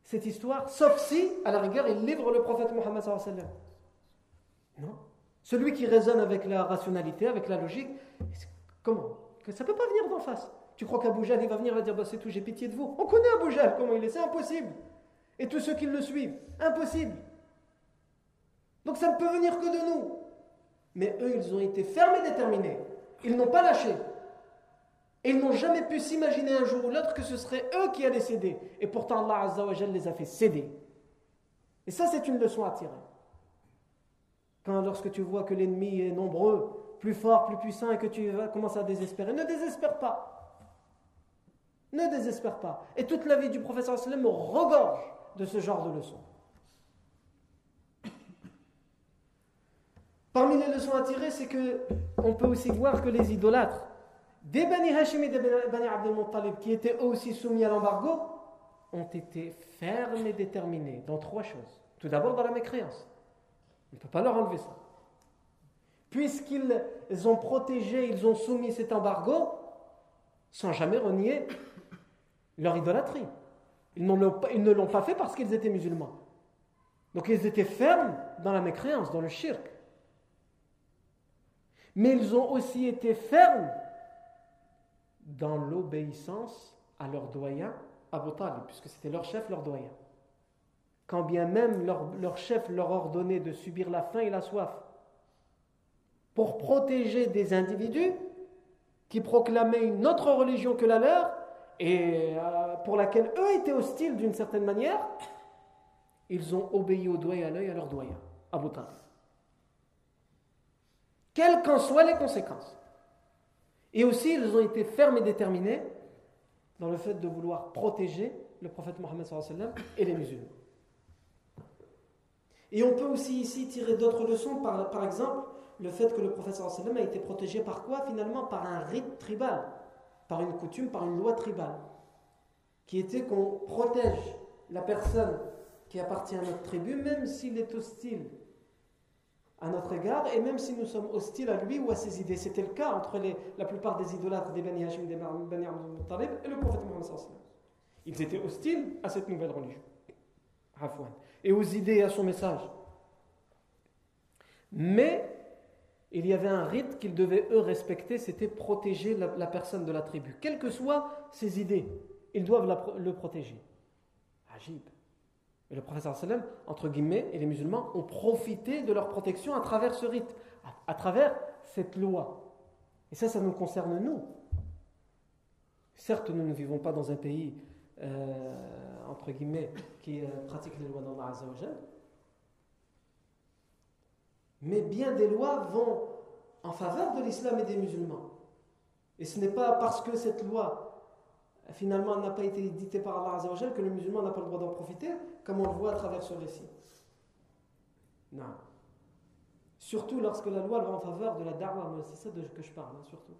[SPEAKER 1] Cette histoire, sauf si, à la rigueur, ils livrent le prophète Mohammed. Non. Celui qui raisonne avec la rationalité, avec la logique, comment? Ça ne peut pas venir d'en face. Tu crois qu'Abu il va venir et dire bah, c'est tout, j'ai pitié de vous. On connaît Abu comment il est, c'est impossible. Et tous ceux qui le suivent, impossible. Donc ça ne peut venir que de nous. Mais eux, ils ont été fermes et déterminés. Ils n'ont pas lâché. Et ils n'ont jamais pu s'imaginer un jour ou l'autre que ce serait eux qui allaient céder. Et pourtant, Allah les a fait céder. Et ça, c'est une leçon à tirer. Quand lorsque tu vois que l'ennemi est nombreux, plus fort, plus puissant, et que tu commences à désespérer, ne désespère pas. Ne désespère pas. Et toute la vie du professeur regorge de ce genre de leçons. Parmi les leçons à tirer, c'est que on peut aussi voir que les idolâtres des Bani Hashim et des Bani Abdel Muttalib, qui étaient aussi soumis à l'embargo, ont été fermes et déterminés dans trois choses. Tout d'abord dans la mécréance. On ne peut pas leur enlever ça. Puisqu'ils ont protégé, ils ont soumis cet embargo, sans jamais renier leur idolâtrie. Ils, ils ne l'ont pas fait parce qu'ils étaient musulmans. Donc ils étaient fermes dans la mécréance, dans le shirk. Mais ils ont aussi été fermes dans l'obéissance à leur doyen, Abu Talib, puisque c'était leur chef, leur doyen. Quand bien même leur, leur chef leur ordonnait de subir la faim et la soif pour protéger des individus qui proclamaient une autre religion que la leur et euh, pour laquelle eux étaient hostiles d'une certaine manière, ils ont obéi au doigt et à l'œil à leur doyen, Abu Talib. Quelles qu'en soient les conséquences. Et aussi, ils ont été fermes et déterminés dans le fait de vouloir protéger le prophète Mohammed et les musulmans. Et on peut aussi ici tirer d'autres leçons, par, exemple, le fait que le prophète a été protégé par quoi Finalement, par un rite tribal, par une coutume, par une loi tribale, qui était qu'on protège la personne qui appartient à notre tribu, même s'il est hostile à notre égard, et même si nous sommes hostiles à lui ou à ses idées. C'était le cas entre la plupart des idolâtres des Bani Hashim, des Bani Talib et le prophète Mohammed Ils étaient hostiles à cette nouvelle religion. Et aux idées et à son message. Mais il y avait un rite qu'ils devaient eux respecter, c'était protéger la, personne de la tribu. Quelles que soient ses idées, ils doivent le protéger. Agib. Et le professeur sallam, entre guillemets, et les musulmans ont profité de leur protection à travers ce rite, à, travers cette loi. Et ça, ça nous concerne nous. Certes, nous ne vivons pas dans un pays, euh, entre guillemets, qui euh, pratique les lois d'Allah Azzawajal. Mais bien des lois vont en faveur de l'islam et des musulmans. Et ce n'est pas parce que cette loi finalement n'a pas été édité par Allah Azzawajal que le musulman n'a pas le droit d'en profiter, comme on le voit à travers ce récit. Non. Surtout lorsque la loi va en faveur de la da'wah, c'est ça de, que je parle, hein, surtout.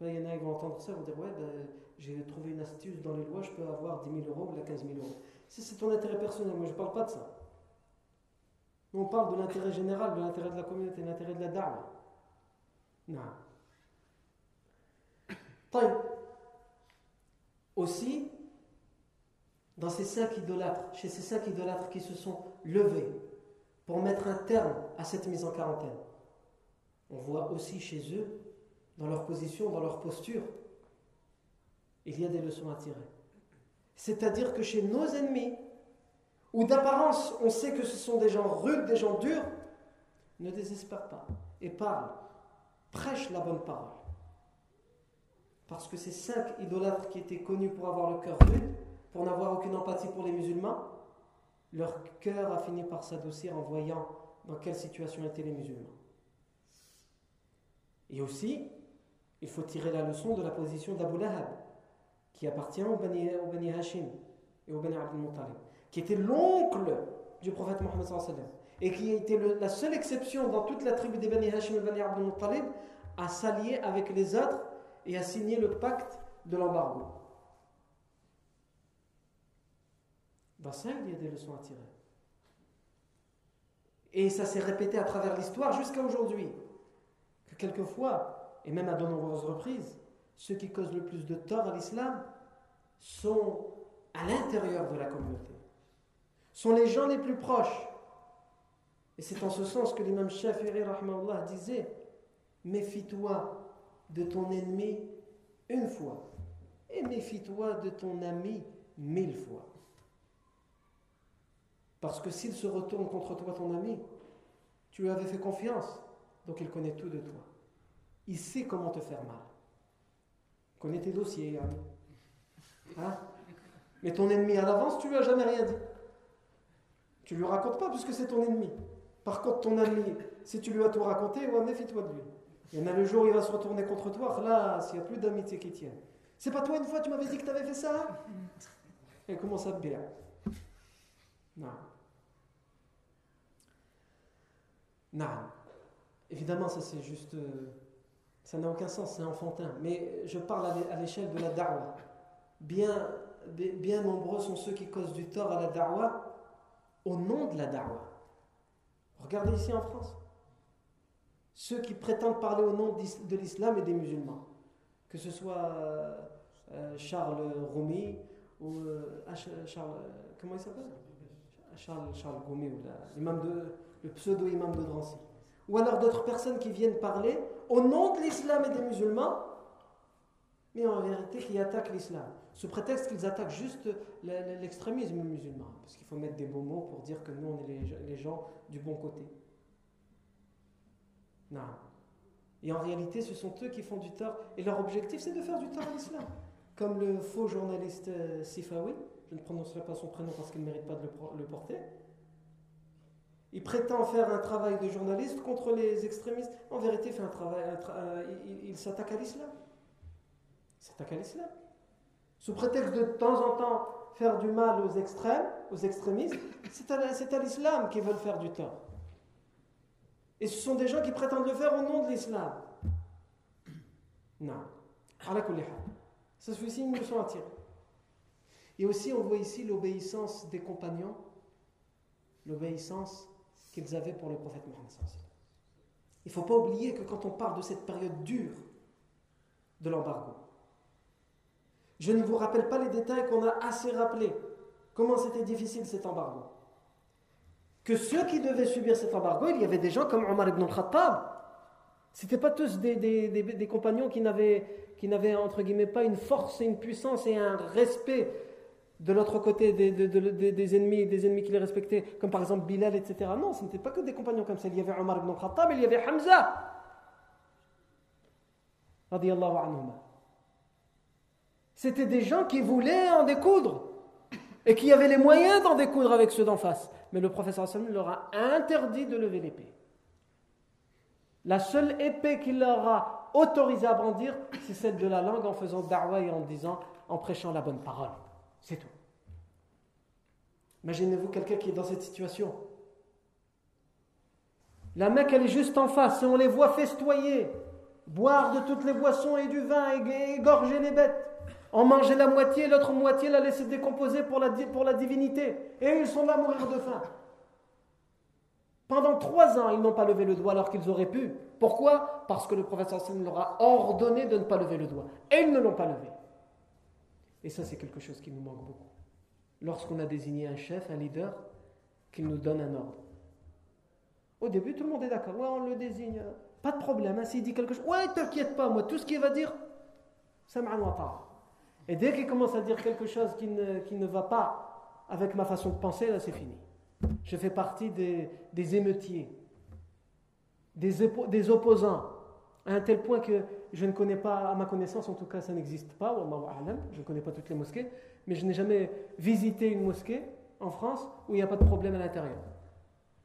[SPEAKER 1] il y en a qui vont entendre ça, ils vont dire Ouais, ben, j'ai trouvé une astuce dans les lois, je peux avoir 10 000 euros ou 15 000 euros. Si c'est ton intérêt personnel, moi je ne parle pas de ça. on parle de l'intérêt général, de l'intérêt de la communauté, de l'intérêt de la da'wah. Non. Aussi, dans ces cinq idolâtres, chez ces cinq idolâtres qui se sont levés pour mettre un terme à cette mise en quarantaine, on voit aussi chez eux, dans leur position, dans leur posture, il y a des leçons à tirer. C'est-à-dire que chez nos ennemis, où d'apparence on sait que ce sont des gens rudes, des gens durs, ne désespère pas et parle, prêche la bonne parole. Parce que ces cinq idolâtres qui étaient connus pour avoir le cœur rude, pour n'avoir aucune empathie pour les musulmans, leur cœur a fini par s'adoucir en voyant dans quelle situation étaient les musulmans. Et aussi, il faut tirer la leçon de la position d'Abu Lahab, qui appartient au Bani, Bani Hashim et au Bani Abdul Muttalib, qui était l'oncle du prophète Mohammed et qui était la seule exception dans toute la tribu des Bani Hashim et Bani Abdul Muttalib à s'allier avec les autres et à signer le pacte de l'embargo. Il y a des leçons à tirer. Et ça s'est répété à travers l'histoire jusqu'à aujourd'hui. Que quelquefois, et même à de nombreuses reprises, ceux qui causent le plus de tort à l'islam sont à l'intérieur de la communauté. Sont les gens les plus proches. Et c'est en ce sens que l'imam Shafi'i disait Méfie-toi de ton ennemi une fois et méfie-toi de ton ami mille fois. Parce que s'il se retourne contre toi, ton ami, tu lui avais fait confiance, donc il connaît tout de toi. Il sait comment te faire mal. Il connaît tes dossiers, ami. Hein? Mais ton ennemi à l'avance, tu lui as jamais rien dit. Tu lui racontes pas puisque c'est ton ennemi. Par contre, ton ami, si tu lui as tout raconté, ouais, méfie-toi de lui. Il y en a le jour où il va se retourner contre toi, là, s'il n'y a plus d'amitié qui tient. C'est pas toi une fois, tu m'avais dit que tu avais fait ça? Et commence à te bien. Non. Non. Évidemment, ça c'est juste. Euh, ça n'a aucun sens, c'est enfantin. Mais je parle à l'échelle de la da'wah. Bien, bien nombreux sont ceux qui causent du tort à la da'wah au nom de la da'wah. Regardez ici en France. Ceux qui prétendent parler au nom de l'islam et des musulmans. Que ce soit euh, euh, Charles Rumi ou Charles. Comment il s'appelle? Charles, Charles ou de le pseudo-imam de Drancy, ou alors d'autres personnes qui viennent parler au nom de l'islam et des musulmans, mais en vérité qui attaquent l'islam, sous prétexte qu'ils attaquent juste l'extrémisme musulman, parce qu'il faut mettre des beaux mots pour dire que nous, on est les gens du bon côté. Non. Et en réalité, ce sont eux qui font du tort, et leur objectif, c'est de faire du tort à l'islam. Comme le faux journaliste euh, Sifawi, je ne prononcerai pas son prénom parce qu'il ne mérite pas de le porter, il prétend faire un travail de journaliste contre les extrémistes. En vérité, il fait un travail, il, s'attaque à l'islam. Il s'attaque à l'islam. Sous prétexte de, de temps en temps faire du mal aux extrêmes, aux extrémistes, c'est à, l'islam qu'ils veulent faire du tort. Et ce sont des gens qui prétendent le faire au nom de l'islam. Non. Ça aussi une leçon à tirer. Et aussi, on voit ici l'obéissance des compagnons, l'obéissance qu'ils avaient pour le prophète Mohammed. Il ne faut pas oublier que quand on parle de cette période dure de l'embargo, je ne vous rappelle pas les détails qu'on a assez rappelés. Comment c'était difficile cet embargo? Que ceux qui devaient subir cet embargo, il y avait des gens comme Omar ibn al-Khattab. Ce n'étaient pas tous des, des compagnons qui n'avaient, entre guillemets, pas une force et une puissance et un respect de l'autre côté des, ennemis, des ennemis qui les respectaient, comme par exemple Bilal, etc. Non, ce n'était pas que des compagnons comme ça. Il y avait Omar ibn Khattab, il y avait Hamza. C'était des gens qui voulaient en découdre et qui avaient les moyens d'en découdre avec ceux d'en face. Mais le professeur Hassan leur a interdit de lever l'épée. La seule épée qu'il leur a autorisé à brandir, c'est celle de la langue en faisant da'wah et en disant, en prêchant la bonne parole. C'est tout. Imaginez-vous quelqu'un qui est dans cette situation. La Mecque, elle est juste en face et on les voit festoyer, boire de toutes les boissons et du vin, et égorger les bêtes, en manger la moitié, l'autre moitié la laisser décomposer pour la, divinité. Et ils sont là à mourir de faim. Pendant trois ans, ils n'ont pas levé le doigt alors qu'ils auraient pu. Pourquoi? Parce que le professeur Hassan leur a ordonné de ne pas lever le doigt. Et ils ne l'ont pas levé. Et ça, c'est quelque chose qui nous manque beaucoup. Lorsqu'on a désigné un chef, un leader, qu'il nous donne un ordre. Au début, tout le monde est d'accord. Ouais, on le désigne. Pas de problème. Hein, s'il dit quelque chose, ouais, t'inquiète pas, moi, tout ce qu'il va dire, ça m'a Et dès qu'il commence à dire quelque chose qui ne, qui ne va pas avec ma façon de penser, là, c'est fini. Je fais partie des, des émeutiers, des, des opposants, à un tel point que je ne connais pas, à ma connaissance en tout cas, ça n'existe pas, je ne connais pas toutes les mosquées, mais je n'ai jamais visité une mosquée en France où il n'y a pas de problème à l'intérieur.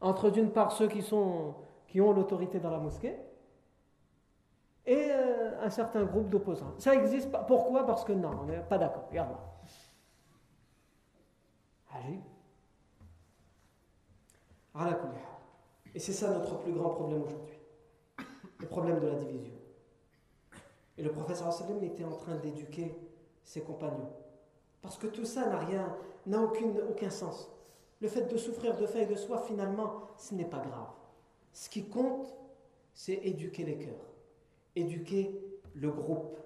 [SPEAKER 1] Entre d'une part ceux qui, sont, qui ont l'autorité dans la mosquée et euh, un certain groupe d'opposants. Ça n'existe pas. Pourquoi? Parce que non, on n'est pas d'accord. Regarde là. Et c'est ça notre plus grand problème aujourd'hui. Le problème de la division. Et le professeur sallam était en train d'éduquer ses compagnons. Parce que tout ça n'a rien, n'a aucun sens. Le fait de souffrir de faim et de soif, finalement, ce n'est pas grave. Ce qui compte, c'est éduquer les cœurs, éduquer le groupe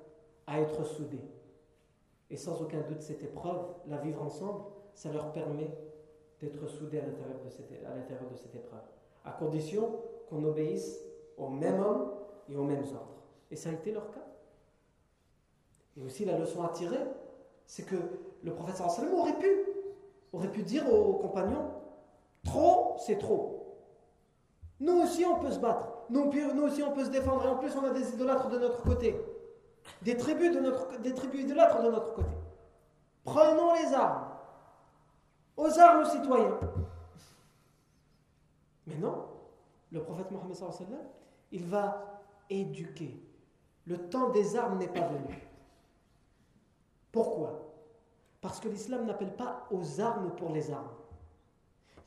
[SPEAKER 1] à être soudés. Et sans aucun doute, cette épreuve, la vivre ensemble, ça leur permet d'être soudés à l'intérieur de, cette, à l'intérieur de cette épreuve. à condition qu'on obéisse au même homme et aux mêmes ordres. Et ça a été leur cas. Et aussi la leçon à tirer, c'est que le prophète sallam aurait pu, aurait pu dire aux compagnons, trop, c'est trop. Nous aussi on peut se battre, nous, aussi on peut se défendre, et en plus on a des idolâtres de notre côté, des tribus, idolâtres de notre côté. Prenons les armes, aux armes citoyens. Mais non, le prophète Mohammed il va éduquer. Le temps des armes n'est pas venu. Pourquoi? Parce que l'islam n'appelle pas aux armes pour les armes.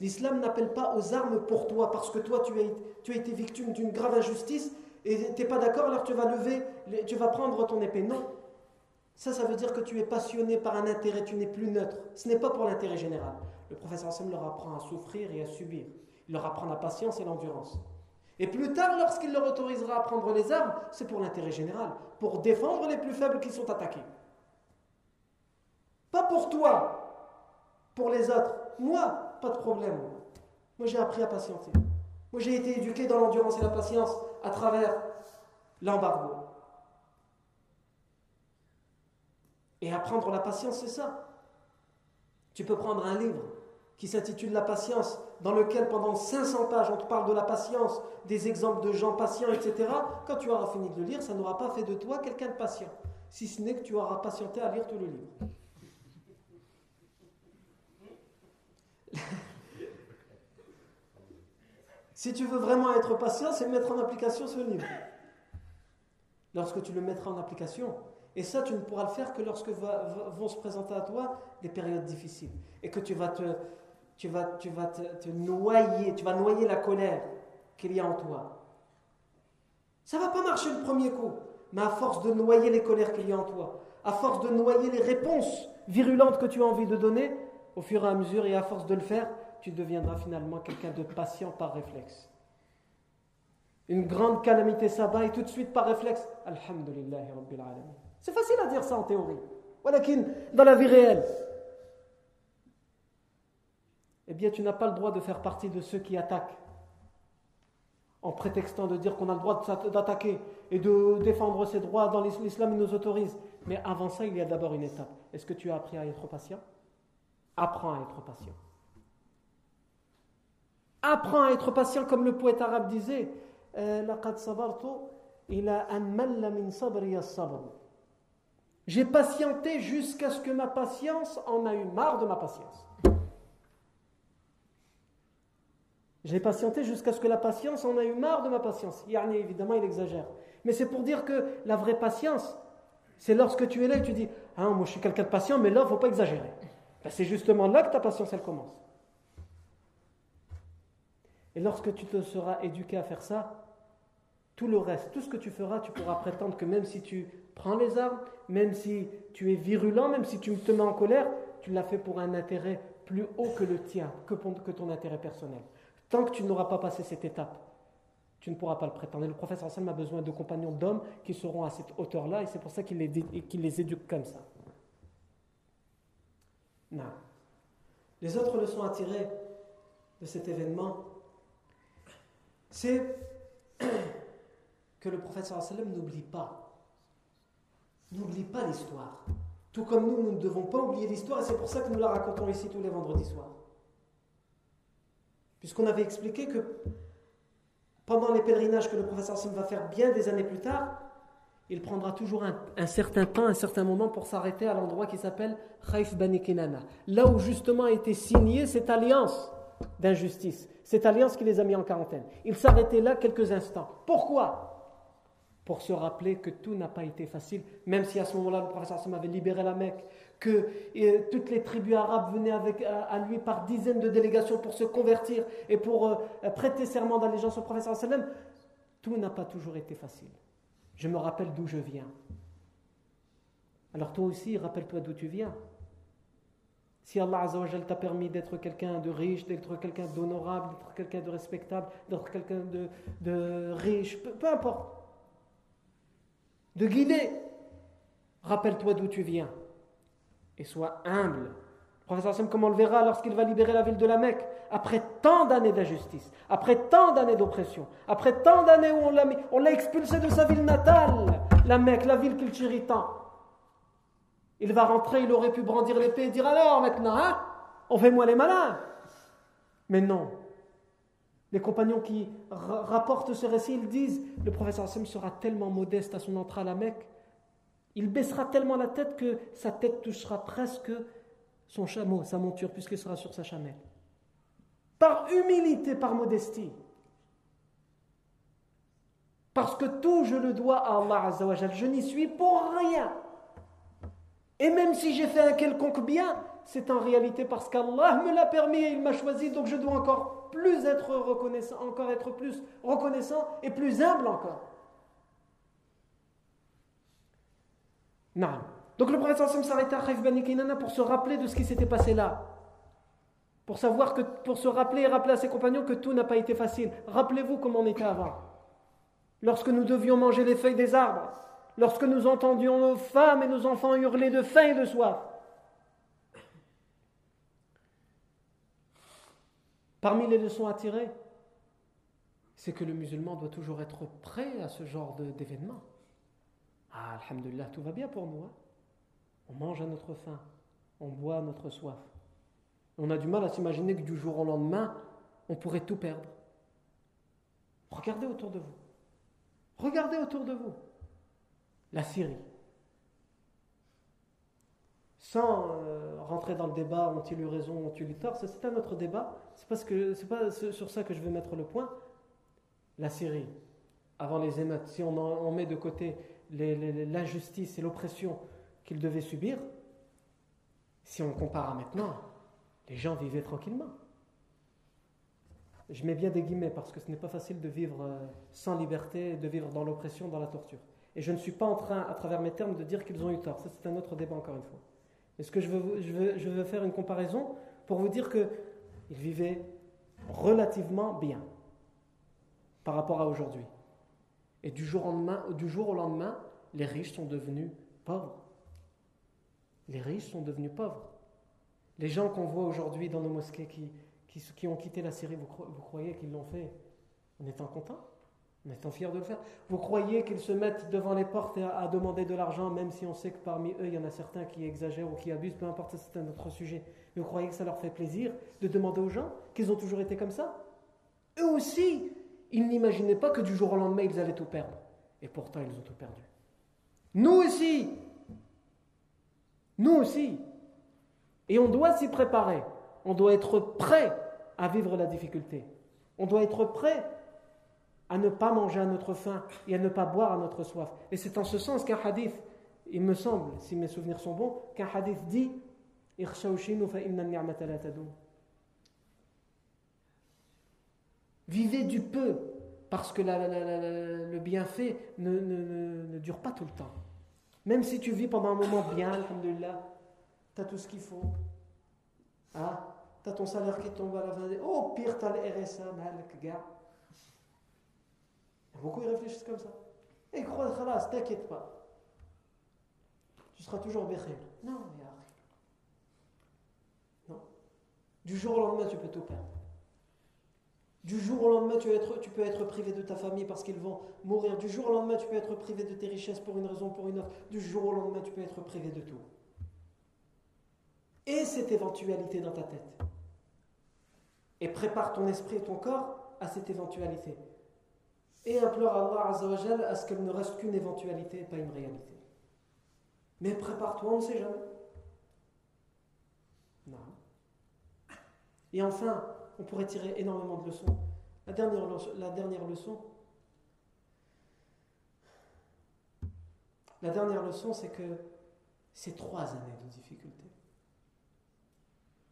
[SPEAKER 1] L'islam n'appelle pas aux armes pour toi, parce que toi, tu as, été victime d'une grave injustice et tu n'es pas d'accord, alors tu vas lever, tu vas prendre ton épée. Non. Ça, ça veut dire que tu es passionné par un intérêt, tu n'es plus neutre. Ce n'est pas pour l'intérêt général. Le professeur Hassan leur apprend à souffrir et à subir. Il leur apprend la patience et l'endurance. Et plus tard, lorsqu'il leur autorisera à prendre les armes, c'est pour l'intérêt général, pour défendre les plus faibles qui sont attaqués. Pas pour toi, pour les autres. Moi, pas de problème. Moi, j'ai appris à patienter. Moi, j'ai été éduqué dans l'endurance et la patience à travers l'embargo. Et apprendre la patience, c'est ça. Tu peux prendre un livre qui s'intitule La patience, dans lequel pendant 500 pages on te parle de la patience, des exemples de gens patients, etc. Quand tu auras fini de le lire, ça n'aura pas fait de toi quelqu'un de patient, si ce n'est que tu auras patienté à lire tout le livre. Si tu veux vraiment être patient, c'est mettre en application ce livre. Lorsque tu le mettras en application, et ça, tu ne pourras le faire que lorsque vont se présenter à toi des périodes difficiles. Et que tu vas te, tu vas, tu vas te, noyer, tu vas noyer la colère qu'il y a en toi. Ça va pas marcher le premier coup, mais à force de noyer les colères qu'il y a en toi, à force de noyer les réponses virulentes que tu as envie de donner, au fur et à mesure et à force de le faire, tu deviendras finalement quelqu'un de patient par réflexe. Une grande calamité s'abat et tout de suite par réflexe, Alhamdulillah Rabbil. C'est facile à dire ça en théorie. Dans la vie réelle, eh bien tu n'as pas le droit de faire partie de ceux qui attaquent en prétextant de dire qu'on a le droit d'attaquer et de défendre ses droits dans l'islam, il nous autorise. Mais avant ça, il y a d'abord une étape. Est-ce que tu as appris à être patient? Apprends à être patient. Apprends à être patient comme le poète arabe disait. Euh, J'ai patienté jusqu'à ce que ma patience en a eu marre de ma patience. J'ai patienté jusqu'à ce que la patience en a eu marre de ma patience. Yani, évidemment, il exagère. Mais c'est pour dire que la vraie patience, c'est lorsque tu es là et tu dis Ah, moi je suis quelqu'un de patient, mais là, il ne faut pas exagérer. Ben, c'est justement là que ta patience, elle commence. Et lorsque tu te seras éduqué à faire ça, tout le reste, tout ce que tu feras, tu pourras prétendre que même si tu prends les armes, même si tu es virulent, même si tu te mets en colère, tu l'as fait pour un intérêt plus haut que le tien, que, ton intérêt personnel. Tant que tu n'auras pas passé cette étape, tu ne pourras pas le prétendre. Et le professeur Hassan a besoin de compagnons d'hommes qui seront à cette hauteur-là, et c'est pour ça qu'il les éduque comme ça. Les autres leçons à tirer de cet événement, c'est que le prophète sallam n'oublie pas. N'oublie pas l'histoire. Tout comme nous, nous ne devons pas oublier l'histoire, et c'est pour ça que nous la racontons ici tous les vendredis soirs. Puisqu'on avait expliqué que pendant les pèlerinages que le professeur Sim va faire bien des années plus tard, il prendra toujours un, certain temps, un certain moment pour s'arrêter à l'endroit qui s'appelle Khaif Bani Kinana. Là où justement a été signée cette alliance d'injustice, cette alliance qui les a mis en quarantaine. Il s'arrêtait là quelques instants. Pourquoi? Pour se rappeler que tout n'a pas été facile, même si à ce moment-là le professeur Sam avait libéré la Mecque, que toutes les tribus arabes venaient avec, à, lui par dizaines de délégations pour se convertir et pour euh, prêter serment d'allégeance au professeur sallam, tout n'a pas toujours été facile. Je me rappelle d'où je viens. Alors toi aussi, rappelle-toi d'où tu viens. Si Allah t'a permis d'être quelqu'un de riche, d'être quelqu'un d'honorable, d'être quelqu'un de respectable, d'être quelqu'un de, de, riche, peu importe, de guider. Rappelle-toi d'où tu viens et sois humble Professeur comme on le verra lorsqu'il va libérer la ville de la Mecque, après tant d'années d'injustice, après tant d'années d'oppression, après tant d'années où on l'a expulsé de sa ville natale, la Mecque, la ville qu'il chérit tant. Il va rentrer, il aurait pu brandir l'épée et dire alors maintenant, hein, on fait moi les malins. Mais non. Les compagnons qui rapportent ce récit, ils disent le professeur Hassan sera tellement modeste à son entrée à la Mecque, il baissera tellement la tête que sa tête touchera presque son chameau, sa monture, puisqu'il sera sur sa chamelle. Par humilité, par modestie. Parce que tout je le dois à Allah. Je n'y suis pour rien. Et même si j'ai fait un quelconque bien, c'est en réalité parce qu'Allah me l'a permis et il m'a choisi, donc je dois encore plus être reconnaissant, encore être plus reconnaissant et plus humble encore. Non. Donc le prophète Sam s'arrête à Bani Kinana pour se rappeler de ce qui s'était passé là. Pour savoir que, pour se rappeler et rappeler à ses compagnons que tout n'a pas été facile. Rappelez-vous comment on était avant. Lorsque nous devions manger les feuilles des arbres, lorsque nous entendions nos femmes et nos enfants hurler de faim et de soif. Parmi les leçons à tirer, c'est que le musulman doit toujours être prêt à ce genre d'événements. Ah, Alhamdulillah, tout va bien pour nous. Hein. On mange à notre faim, on boit à notre soif. On a du mal à s'imaginer que du jour au lendemain, on pourrait tout perdre. Regardez autour de vous. Regardez autour de vous. La Syrie. Sans euh, rentrer dans le débat, ont-ils eu raison, ont-ils eu tort, c'est un autre débat. C'est parce que c'est pas sur ça que je vais mettre le point. La Syrie, avant les émeutes, si on, met de côté l'injustice et l'oppression qu'ils devaient subir, si on compare à maintenant, les gens vivaient tranquillement. Je mets bien des guillemets parce que ce n'est pas facile de vivre euh, sans liberté, de vivre dans l'oppression, dans la torture. Et je ne suis pas en train, à travers mes termes, de dire qu'ils ont eu tort. Ça, c'est un autre débat encore une fois. Mais ce que je veux, je faire une comparaison pour vous dire qu'ils vivaient relativement bien par rapport à aujourd'hui. Et du jour au lendemain, les riches sont devenus pauvres. Les riches sont devenus pauvres. Les gens qu'on voit aujourd'hui dans nos mosquées qui, qui, ont quitté la Syrie, vous, croyez qu'ils l'ont fait? En étant contents En étant fiers de le faire Vous croyez qu'ils se mettent devant les portes à, demander de l'argent, même si on sait que parmi eux, il y en a certains qui exagèrent ou qui abusent, peu importe, c'est un autre sujet. vous croyez que ça leur fait plaisir de demander aux gens qu'ils ont toujours été comme ça? Eux aussi, ils n'imaginaient pas que du jour au lendemain, ils allaient tout perdre. Et pourtant, ils ont tout perdu. Nous aussi, nous aussi. Et on doit s'y préparer. On doit être prêt à vivre la difficulté. On doit être prêt à ne pas manger à notre faim et à ne pas boire à notre soif. Et c'est en ce sens qu'un hadith, il me semble, si mes souvenirs sont bons, qu'un hadith dit Vivez du peu, parce que le bienfait ne, ne dure pas tout le temps. Même si tu vis pendant un moment bien, alhamdulillah, tu as tout ce qu'il faut. Hein? Tu as ton salaire qui tombe à la fin. Oh, pire, tu as le RSA, gars. Beaucoup y réfléchissent comme ça. Et crois, khalas, t'inquiète pas. Tu seras toujours békhir. Non, mais Non. Du jour au lendemain, tu peux tout perdre. Du jour au lendemain, tu, peux être privé de ta famille parce qu'ils vont mourir. Du jour au lendemain, tu peux être privé de tes richesses pour une raison ou pour une autre. Du jour au lendemain, tu peux être privé de tout. Et cette éventualité dans ta tête. Et prépare ton esprit et ton corps à cette éventualité. Et implore Allah Azzawajal à ce qu'elle ne reste qu'une éventualité et pas une réalité. Mais prépare-toi, on ne sait jamais. Non. Et enfin, on pourrait tirer énormément de leçons. La dernière, leçon, la dernière leçon, c'est que c'est trois années de difficulté.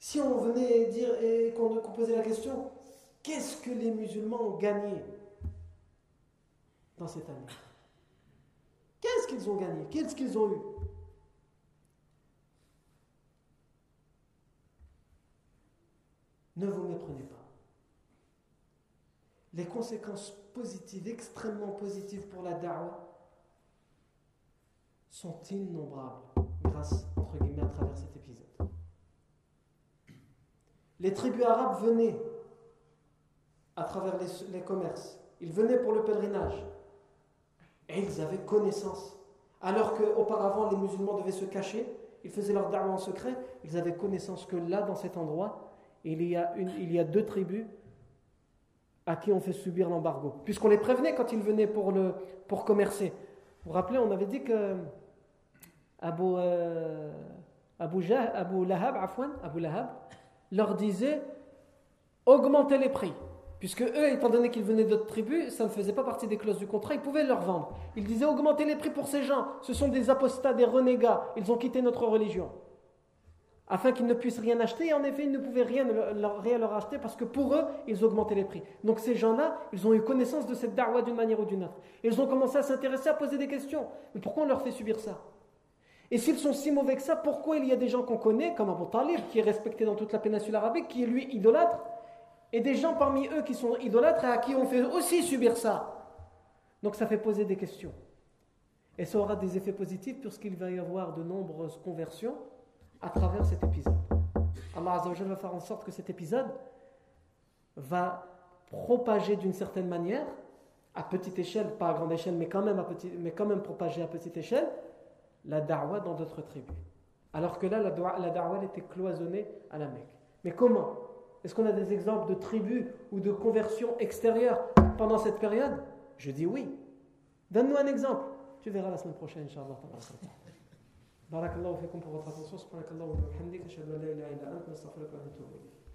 [SPEAKER 1] Si on venait dire et qu'on posait la question, qu'est-ce que les musulmans ont gagné dans cette année? Qu'est-ce qu'ils ont gagné? Qu'est-ce qu'ils ont eu? Ne vous méprenez pas. Les conséquences positives, extrêmement positives pour la da'wah, sont innombrables grâce, entre guillemets, à travers cet épisode. Les tribus arabes venaient à travers les, commerces. Ils venaient pour le pèlerinage. Et ils avaient connaissance. Alors qu'auparavant, les musulmans devaient se cacher, ils faisaient leur da'wah en secret, ils avaient connaissance que là, dans cet endroit, il y a, une, il y a deux tribus à qui on fait subir l'embargo. Puisqu'on les prévenait quand ils venaient pour, le, pour commercer. Vous vous rappelez, on avait dit que Abu, euh, Abu, Lahab, Abu Lahab, leur disait augmentez les prix. Puisque eux, étant donné qu'ils venaient d'autres tribus, ça ne faisait pas partie des clauses du contrat, ils pouvaient leur vendre. Ils disaient augmentez les prix pour ces gens, ce sont des apostats, des renégats, ils ont quitté notre religion. Afin qu'ils ne puissent rien acheter, et en effet, ils ne pouvaient rien leur, acheter parce que pour eux, ils augmentaient les prix. Donc ces gens-là, ils ont eu connaissance de cette darwa d'une manière ou d'une autre. Ils ont commencé à s'intéresser, à poser des questions. Mais pourquoi on leur fait subir ça? Et s'ils sont si mauvais que ça, pourquoi il y a des gens qu'on connaît, comme Abu Talib, qui est respecté dans toute la péninsule arabique, qui est lui idolâtre, et des gens parmi eux qui sont idolâtres et à qui on fait aussi subir ça? Donc ça fait poser des questions. Et ça aura des effets positifs puisqu'il va y avoir de nombreuses conversions à travers cet épisode. Allah Azzawajal va faire en sorte que cet épisode va propager d'une certaine manière, à petite échelle, pas à grande échelle, mais quand même, à mais quand même propager à petite échelle, la da'wah dans d'autres tribus. Alors que là, la da'wah était cloisonnée à la Mecque. Mais comment? Est-ce qu'on a des exemples de tribus ou de conversions extérieures pendant cette période? Je dis oui. Donne-nous un exemple. Tu verras la semaine prochaine, Inch'Allah. بارك الله فيكم pour votre attention سبحانك اللهم وبحمدك أشهد أن لا إله إلا أنت نستغفرك ونتوب إليك.